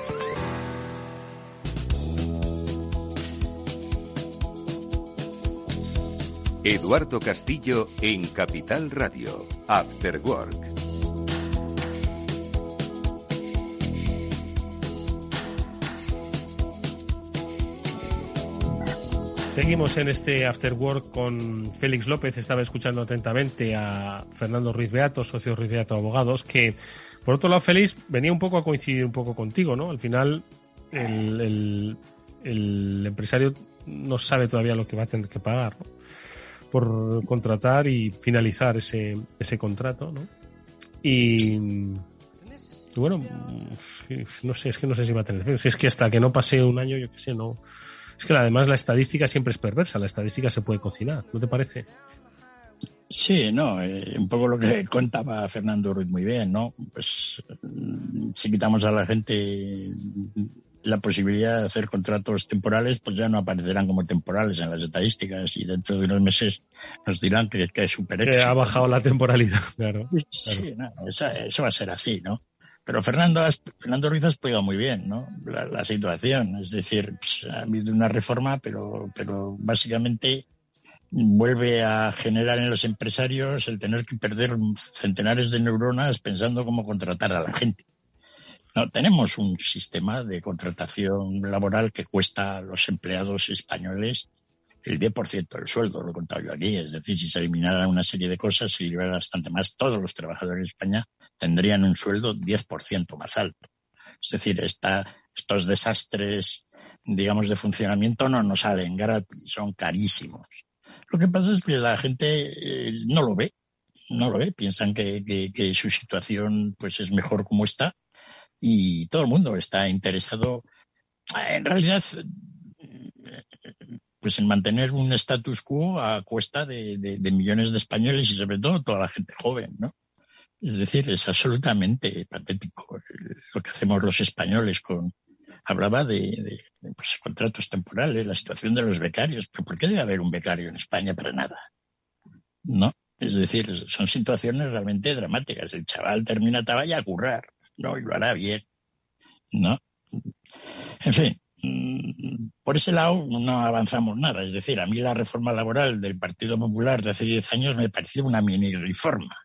Eduardo Castillo en Capital Radio, After Work. Seguimos en este After Work con Félix López. Estaba escuchando atentamente a Fernando Ruiz Beato, socio Ruiz Beato Abogados, que por otro lado, Félix, venía un poco a coincidir un poco contigo, ¿no? Al final, el, empresario no sabe todavía lo que va a tener que pagar, ¿no? Por contratar y finalizar ese, ese contrato, ¿no? Y, bueno, no sé, es que no sé si va a tener es que hasta que no pase un año, yo qué sé, no. Es que además la estadística siempre es perversa, la estadística se puede cocinar, ¿no te parece? Sí, no, eh, un poco lo que contaba Fernando Ruiz muy bien, ¿no? Pues si quitamos a la gente la posibilidad de hacer contratos temporales, pues ya no aparecerán como temporales en las estadísticas y dentro de unos meses nos dirán que, es super éxito. Que ha bajado la temporalidad, claro. Sí, eso, va a ser así, ¿no? Pero Fernando, Fernando Ruiz ha explicado muy bien, ¿no? La, situación. Es decir, pues, ha habido una reforma, pero, pero básicamente vuelve a generar en los empresarios el tener que perder centenares de neuronas pensando cómo contratar a la gente. No, tenemos un sistema de contratación laboral que cuesta a los empleados españoles el 10% del sueldo, lo he contado yo aquí. Es decir, si se eliminaran una serie de cosas, si liberara bastante más, todos los trabajadores de España tendrían un sueldo 10% más alto. Es decir, esta, estos desastres, digamos, de funcionamiento no nos salen gratis, son carísimos. Lo que pasa es que la gente eh, no lo ve, no lo ve, piensan que, que su situación pues es mejor como está y todo el mundo está interesado, en realidad, pues en mantener un status quo a cuesta de, millones de españoles y sobre todo toda la gente joven, ¿no? Es decir, es absolutamente patético lo que hacemos los españoles con, hablaba de, pues, contratos temporales, la situación de los becarios. ¿Pero por qué debe haber un becario en España para nada? ¿No? Es decir, son situaciones realmente dramáticas. El chaval termina vaya a currar, ¿no? Y lo hará bien, ¿no? En fin, mm, por ese lado no avanzamos nada. Es decir, a mí la reforma laboral del Partido Popular de hace 10 años me pareció una mini reforma.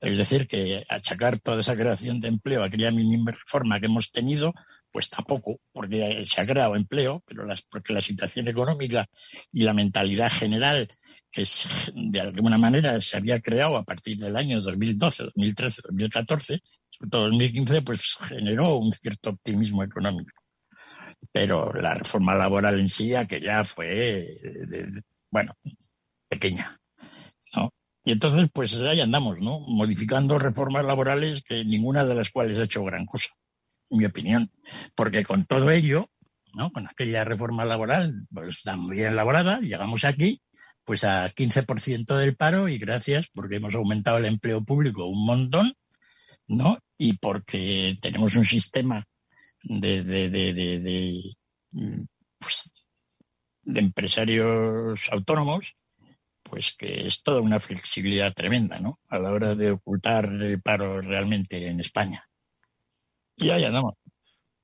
Es decir, que achacar toda esa creación de empleo a aquella mini reforma que hemos tenido, pues tampoco, porque se ha creado empleo, pero las, porque la situación económica y la mentalidad general que de alguna manera se había creado a partir del año 2012, 2013, 2014, sobre todo 2015, pues generó un cierto optimismo económico. Pero la reforma laboral en sí, que ya fue, bueno, pequeña, ¿no? Y entonces, pues ahí andamos, ¿no? Modificando reformas laborales que ninguna de las cuales ha hecho gran cosa en mi opinión, porque con todo ello, ¿no? con aquella reforma laboral, pues tan bien elaborada, llegamos aquí pues a 15% del paro y gracias porque hemos aumentado el empleo público un montón, ¿no? Y porque tenemos un sistema de, de, de, de, pues, de empresarios autónomos, pues que es toda una flexibilidad tremenda, ¿no? A la hora de ocultar el paro realmente en España. Ya, ya, no.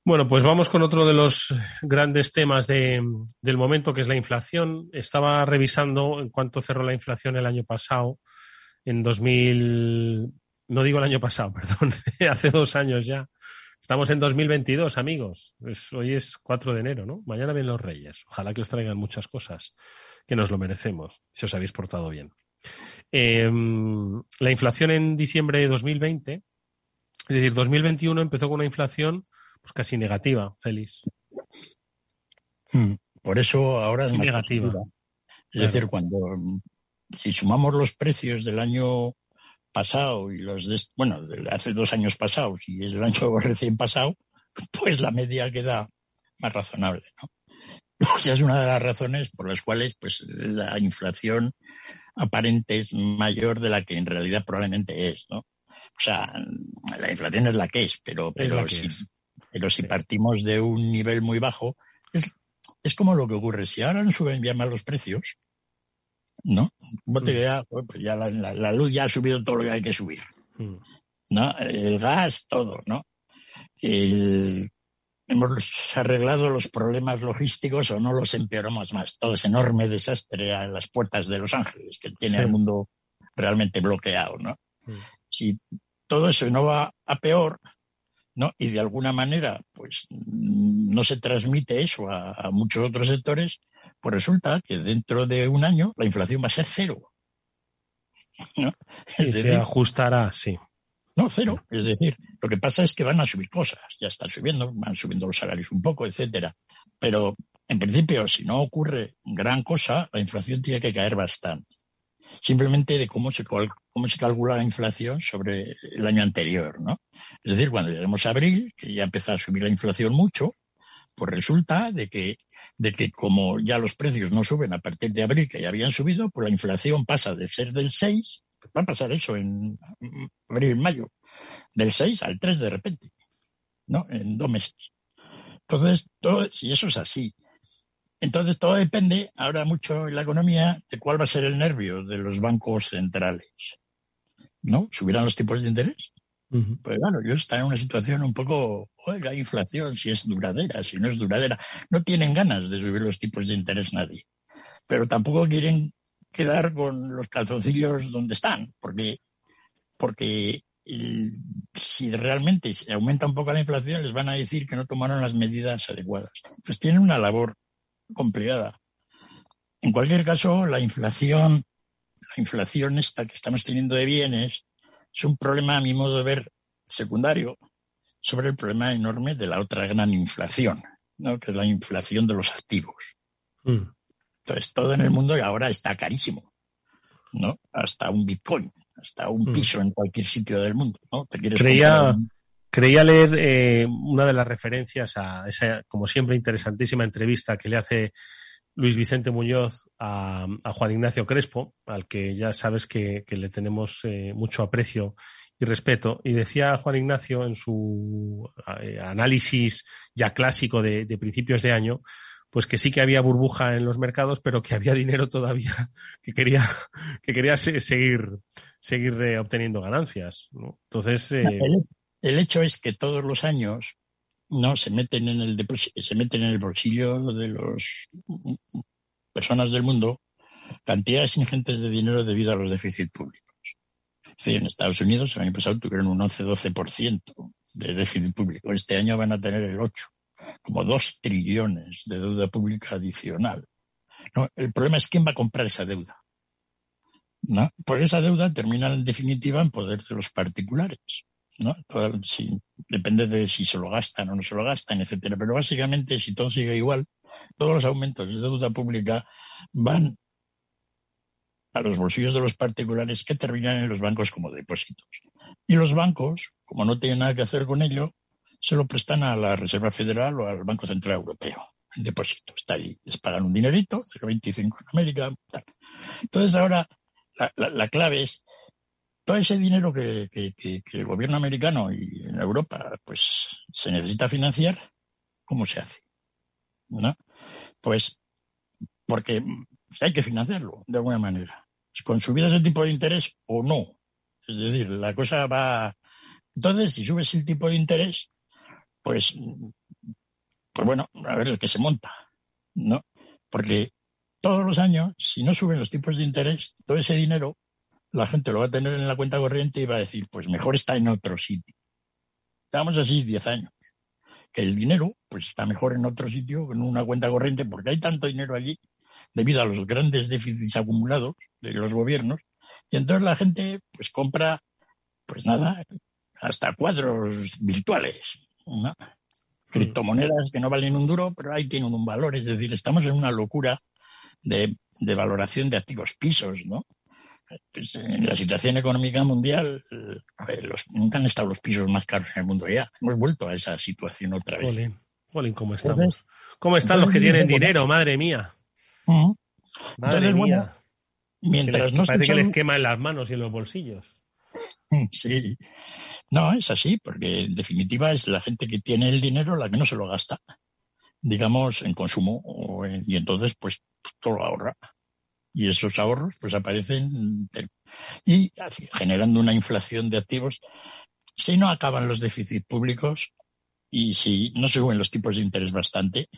Bueno, pues vamos con otro de los grandes temas de, del momento, que es la inflación. Estaba revisando en cuánto cerró la inflación el año pasado, en 2000, no digo el año pasado, perdón, hace dos años ya. Estamos en 2022, amigos. hoy es 4 de enero, ¿no? Mañana vienen los Reyes. Ojalá que os traigan muchas cosas, que nos lo merecemos, si os habéis portado bien. Em, la inflación en diciembre de 2020 es decir, 2021 empezó con una inflación pues, casi negativa, Félix. Hmm. Por eso ahora es negativa. Es decir, cuando si sumamos los precios del año pasado y los de, bueno, hace dos años pasados y el año recién pasado, pues la media queda más razonable, ¿no? Esa es una de las razones por las cuales pues la inflación aparente es mayor de la que en realidad probablemente es, ¿no? O sea, la inflación es la que es, pero, pero, si, pero si partimos de un nivel muy bajo, es, es como lo que ocurre. Si ahora no suben ya más los precios, ¿no? Mm. pues ya la, luz ya ha subido todo lo que hay que subir. Mm. ¿No? El gas, todo, ¿no? hemos arreglado los problemas logísticos o no los empeoramos más. Todo ese enorme desastre a las puertas de Los Ángeles que tiene el mundo realmente bloqueado, ¿no? Mm. Si todo eso no va a peor, ¿no? Y de alguna manera, pues no se transmite eso a, muchos otros sectores, pues resulta que dentro de un año la inflación va a ser cero. ¿no? se ajustará, sí. No, cero. Es decir, lo que pasa es que van a subir cosas. Ya están subiendo, van subiendo los salarios un poco, etcétera. Pero, en principio, si no ocurre gran cosa, la inflación tiene que caer bastante simplemente de cómo se, cómo se calcula la inflación sobre el año anterior, ¿no? Es decir, cuando lleguemos a abril, que ya empezó a subir la inflación mucho, pues resulta de que, de que como ya los precios no suben a partir de abril, que ya habían subido, pues la inflación pasa de ser del 6, pues va a pasar eso en abril, mayo, del 6 al 3 de repente, ¿no? En dos meses. Entonces, todo, si eso es así, entonces todo depende ahora mucho en la economía de cuál va a ser el nervio de los bancos centrales. ¿No? ¿Subirán los tipos de interés? Pues claro, yo está en una situación un poco, oiga, inflación, si es duradera, si no es duradera. No tienen ganas de subir los tipos de interés nadie. Pero tampoco quieren quedar con los calzoncillos donde están, porque, porque si realmente se aumenta un poco la inflación, les van a decir que no tomaron las medidas adecuadas. Pues tienen una labor complicada. En cualquier caso, la inflación, la inflación esta que estamos teniendo de bienes, es un problema, a mi modo de ver, secundario sobre el problema enorme de la otra gran inflación, ¿no? que es la inflación de los activos. Mm. Entonces, todo en el mundo ahora está carísimo, ¿no? Hasta un Bitcoin, hasta un mm. piso en cualquier sitio del mundo, ¿no? Te Creía, Creía leer eh, una de las referencias a esa, como siempre, interesantísima entrevista que le hace Luis Vicente Muñoz a, Juan Ignacio Crespo, al que ya sabes que, le tenemos eh, mucho aprecio y respeto. Y decía Juan Ignacio en su eh, análisis ya clásico de, principios de año, pues que sí que había burbuja en los mercados, pero que había dinero todavía que quería, que quería seguir, seguir eh, obteniendo ganancias. Entonces. El, hecho es que todos los años no se meten en el se meten en el bolsillo de las personas del mundo cantidades ingentes de dinero debido a los déficits públicos. En Estados Unidos el año pasado tuvieron un 11-12% de déficit público. Este año van a tener el 8%, como 2 trillones de deuda pública adicional. No, el problema es quién va a comprar esa deuda. Porque esa deuda termina en definitiva en poder de los particulares. ¿No? depende de si se lo gastan o no se lo gastan, etcétera. Pero básicamente, si todo sigue igual, todos los aumentos de deuda pública van a los bolsillos de los particulares que terminan en los bancos como depósitos. Y los bancos, como no tienen nada que hacer con ello, se lo prestan a la Reserva Federal o al Banco Central Europeo en depósito. Está ahí, les pagan un dinerito, 0,25 en América. Entonces ahora la, clave es todo ese dinero que, el gobierno americano y en Europa pues se necesita financiar, ¿cómo se hace? ¿No? Pues porque hay que financiarlo de alguna manera. Con subir ese tipo de interés o no. Es decir, la cosa va. Entonces, si subes el tipo de interés, pues, pues bueno, a ver el que se monta, ¿no? Porque todos los años, si no suben los tipos de interés, todo ese dinero la gente lo va a tener en la cuenta corriente y va a decir, pues mejor está en otro sitio. Estamos así 10 años. Que el dinero, pues está mejor en otro sitio, en una cuenta corriente, porque hay tanto dinero allí debido a los grandes déficits acumulados de los gobiernos. Y entonces la gente pues compra, pues nada, hasta cuadros virtuales, criptomonedas que no valen un duro, pero ahí tienen un valor. Es decir, estamos en una locura de, valoración de activos pisos, ¿no? Pues en la situación económica mundial, eh, los, nunca han estado los pisos más caros en el mundo ya. Hemos vuelto a esa situación otra vez. Jolín, ¿cómo estamos? ¿Cómo están los que tienen dinero? Madre mía. Entonces, bueno, mientras no parece que les quema en las manos y en los bolsillos. Sí. No, es así, porque en definitiva es la gente que tiene el dinero la que no se lo gasta, digamos, en consumo, y entonces pues todo lo ahorra. Y esos ahorros pues aparecen y generando una inflación de activos. Si no acaban los déficits públicos y si no se suben los tipos de interés bastante,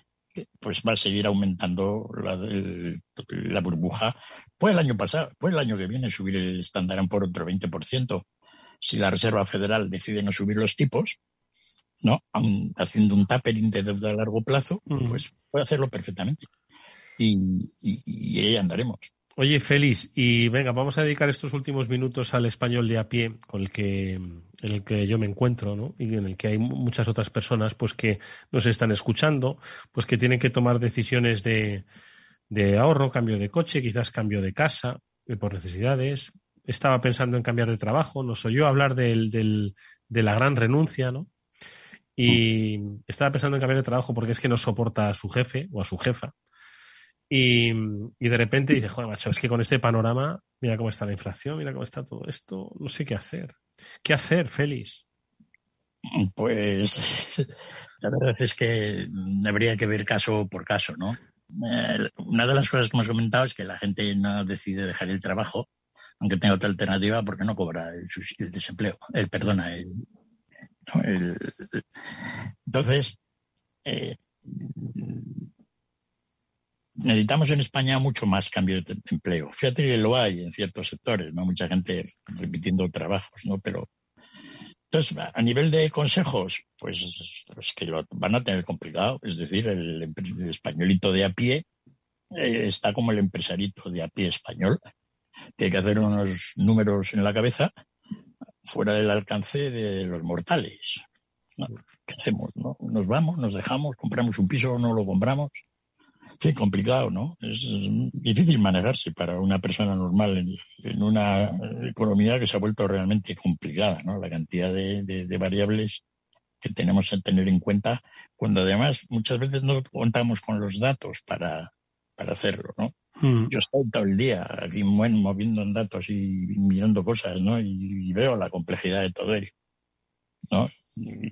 pues va a seguir aumentando la, burbuja. Puede el año pasado, puede el año que viene subir el estándar por otro 20%. Si la Reserva Federal decide no subir los tipos, ¿no? haciendo un tapering de deuda a largo plazo, pues puede hacerlo perfectamente. Y, y ahí andaremos. Oye, Félix, y venga, vamos a dedicar estos últimos minutos al español de a pie, con el que, en el que yo me encuentro, ¿no? Y en el que hay muchas otras personas, pues, que nos están escuchando, pues, que tienen que tomar decisiones de, de ahorro, cambio de coche, quizás cambio de casa, eh, por necesidades. Estaba pensando en cambiar de trabajo, nos oyó hablar del, del, de la gran renuncia, ¿no? Y estaba pensando en cambiar de trabajo porque es que no soporta a su jefe o a su jefa y, de repente dice, joder, macho, es que con este panorama, mira cómo está la inflación, mira cómo está todo esto, no sé qué hacer. ¿Qué hacer, Félix? Pues la verdad es que habría que ver caso por caso, ¿no? Eh, una de las cosas que hemos comentado es que la gente no decide dejar el trabajo, aunque tenga otra alternativa, porque no cobra el, desempleo, el perdona, el, entonces eh, necesitamos en España mucho más cambio de empleo. Fíjate que lo hay en ciertos sectores, ¿no? Mucha gente repitiendo trabajos, ¿no? Pero entonces, a nivel de consejos, pues es que lo van a tener complicado. Es decir, el, españolito de a pie eh, está como el empresarito de a pie español. Tiene que hacer unos números en la cabeza fuera del alcance de los mortales. ¿Qué hacemos? No? ¿Nos vamos? ¿Nos dejamos? ¿Compramos un piso o no lo compramos? Sí, complicado, ¿no? Es difícil manejarse para una persona normal en, una economía que se ha vuelto realmente complicada, ¿no? La cantidad de, variables que tenemos que tener en cuenta cuando además muchas veces no contamos con los datos para, para hacerlo, ¿no? Mm. Yo estoy todo el día aquí moviendo datos y mirando cosas, ¿no? Y, veo la complejidad de todo ello, ¿no?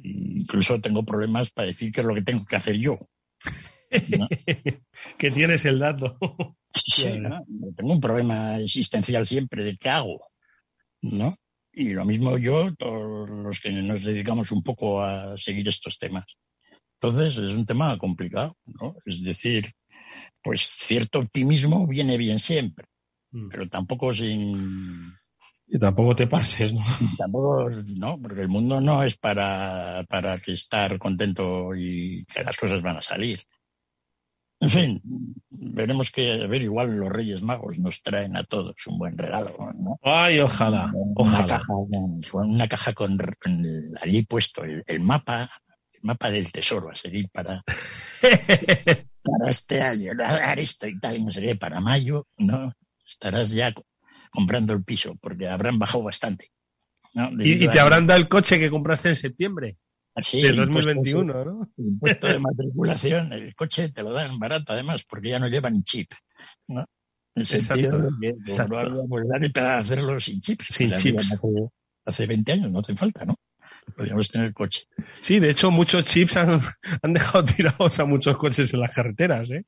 incluso tengo problemas para decir qué es lo que tengo que hacer yo. que tienes el dato. sí, ¿no? tengo un problema existencial siempre de qué hago, ¿no? Y lo mismo yo, todos los que nos dedicamos un poco a seguir estos temas. Entonces es un tema complicado, ¿no? Es decir, pues cierto optimismo viene bien siempre, mm. pero tampoco sin... Y tampoco te pases, ¿no? Tampoco, no, porque el mundo no es para, para que estar contento y que las cosas van a salir. En fin, veremos que, a ver, igual los Reyes Magos nos traen a todos un buen regalo, ¿no? Ay, ojalá, ojalá. una caja con, allí puesto el, mapa, el mapa del tesoro a seguir para, para este año, haré esto y tal, no sé para mayo, ¿no? Estarás ya comprando el piso, porque habrán bajado bastante. ¿Y, te habrán dado el coche que compraste en septiembre? Sí, de 2021, ¿no? El impuesto de matriculación, el coche te lo dan barato además, porque ya no llevan chip, ¿no? En el sentido de que pues, para hacerlo sin chip. Sin chips. Hace, hace 20 años, no hace falta, ¿no? podríamos tener coche. Sí, de hecho, muchos chips han, han, dejado tirados a muchos coches en las carreteras, ¿eh?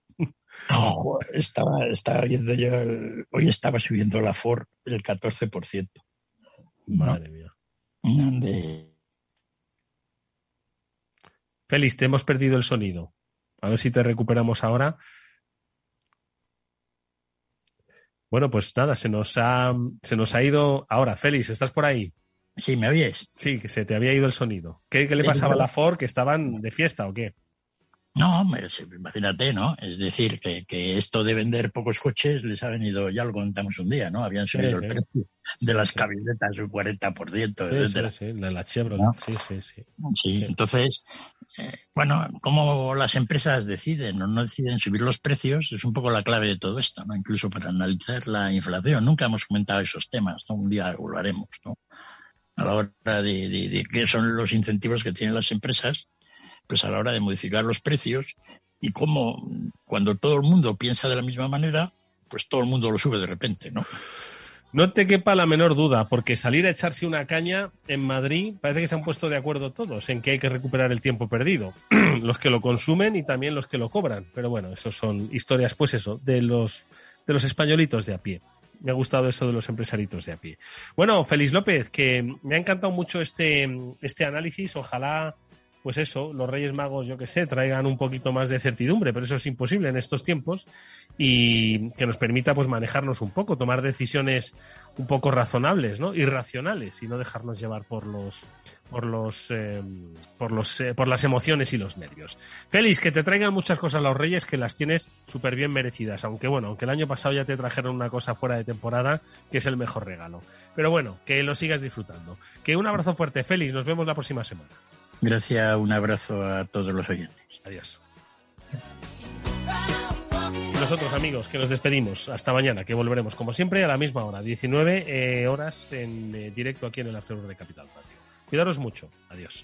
No, estaba, estaba viendo yo, hoy estaba subiendo la Ford el 14%. Madre mía. Félix, te hemos perdido el sonido. A ver si te recuperamos ahora. Bueno, pues nada, se nos ha, se nos ha ido. Ahora, Félix, ¿estás por ahí? Sí, ¿me oyes? Sí, que se te había ido el sonido. ¿Qué, le pasaba a la Ford? ¿Que estaban de fiesta o qué? No, imagínate, ¿no? Es decir, que, esto de vender pocos coches les ha venido, ya lo contamos un día, ¿no? Habían subido el precio de las camionetas un 40%, etcétera. Sí, la, la Chevrolet, sí, sí, sí. Sí, entonces, eh, bueno, cómo las empresas deciden o no deciden subir los precios es un poco la clave de todo esto, ¿no? Incluso para analizar la inflación. Nunca hemos comentado esos temas, ¿no? Un día lo haremos, ¿no? a la hora de, qué son los incentivos que tienen las empresas, pues a la hora de modificar los precios y cómo cuando todo el mundo piensa de la misma manera, pues todo el mundo lo sube de repente, ¿no? No te quepa la menor duda, porque salir a echarse una caña en Madrid parece que se han puesto de acuerdo todos en que hay que recuperar el tiempo perdido. los que lo consumen y también los que lo cobran. Pero bueno, eso son historias, pues eso, de los, de los españolitos de a pie me ha gustado eso de los empresaritos de a pie. Bueno, Félix López, que me ha encantado mucho este, este análisis. Ojalá, pues eso, los Reyes Magos, yo que sé, traigan un poquito más de certidumbre, pero eso es imposible en estos tiempos y que nos permita pues manejarnos un poco, tomar decisiones un poco razonables, ¿no? Irracionales y no dejarnos llevar por los por los, eh, por, los eh, por las emociones y los nervios. Félix, que te traigan muchas cosas los Reyes que las tienes súper bien merecidas, aunque bueno, aunque el año pasado ya te trajeron una cosa fuera de temporada, que es el mejor regalo. Pero bueno, que lo sigas disfrutando. Que un abrazo fuerte, Félix, nos vemos la próxima semana. Gracias, un abrazo a todos los oyentes. Adiós. Nosotros, amigos, que nos despedimos. Hasta mañana, que volveremos, como siempre, a la misma hora, 19 eh, horas en directo aquí en el After de Capital Radio. Cuidaros mucho. Adiós.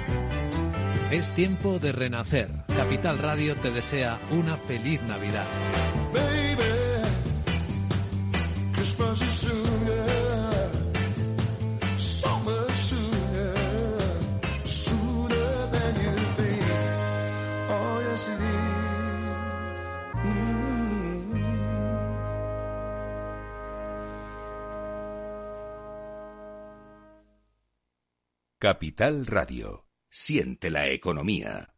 Es tiempo de renacer. Capital Radio te desea una feliz Navidad. Oh. Mm. Capital Radio. Siente la economía.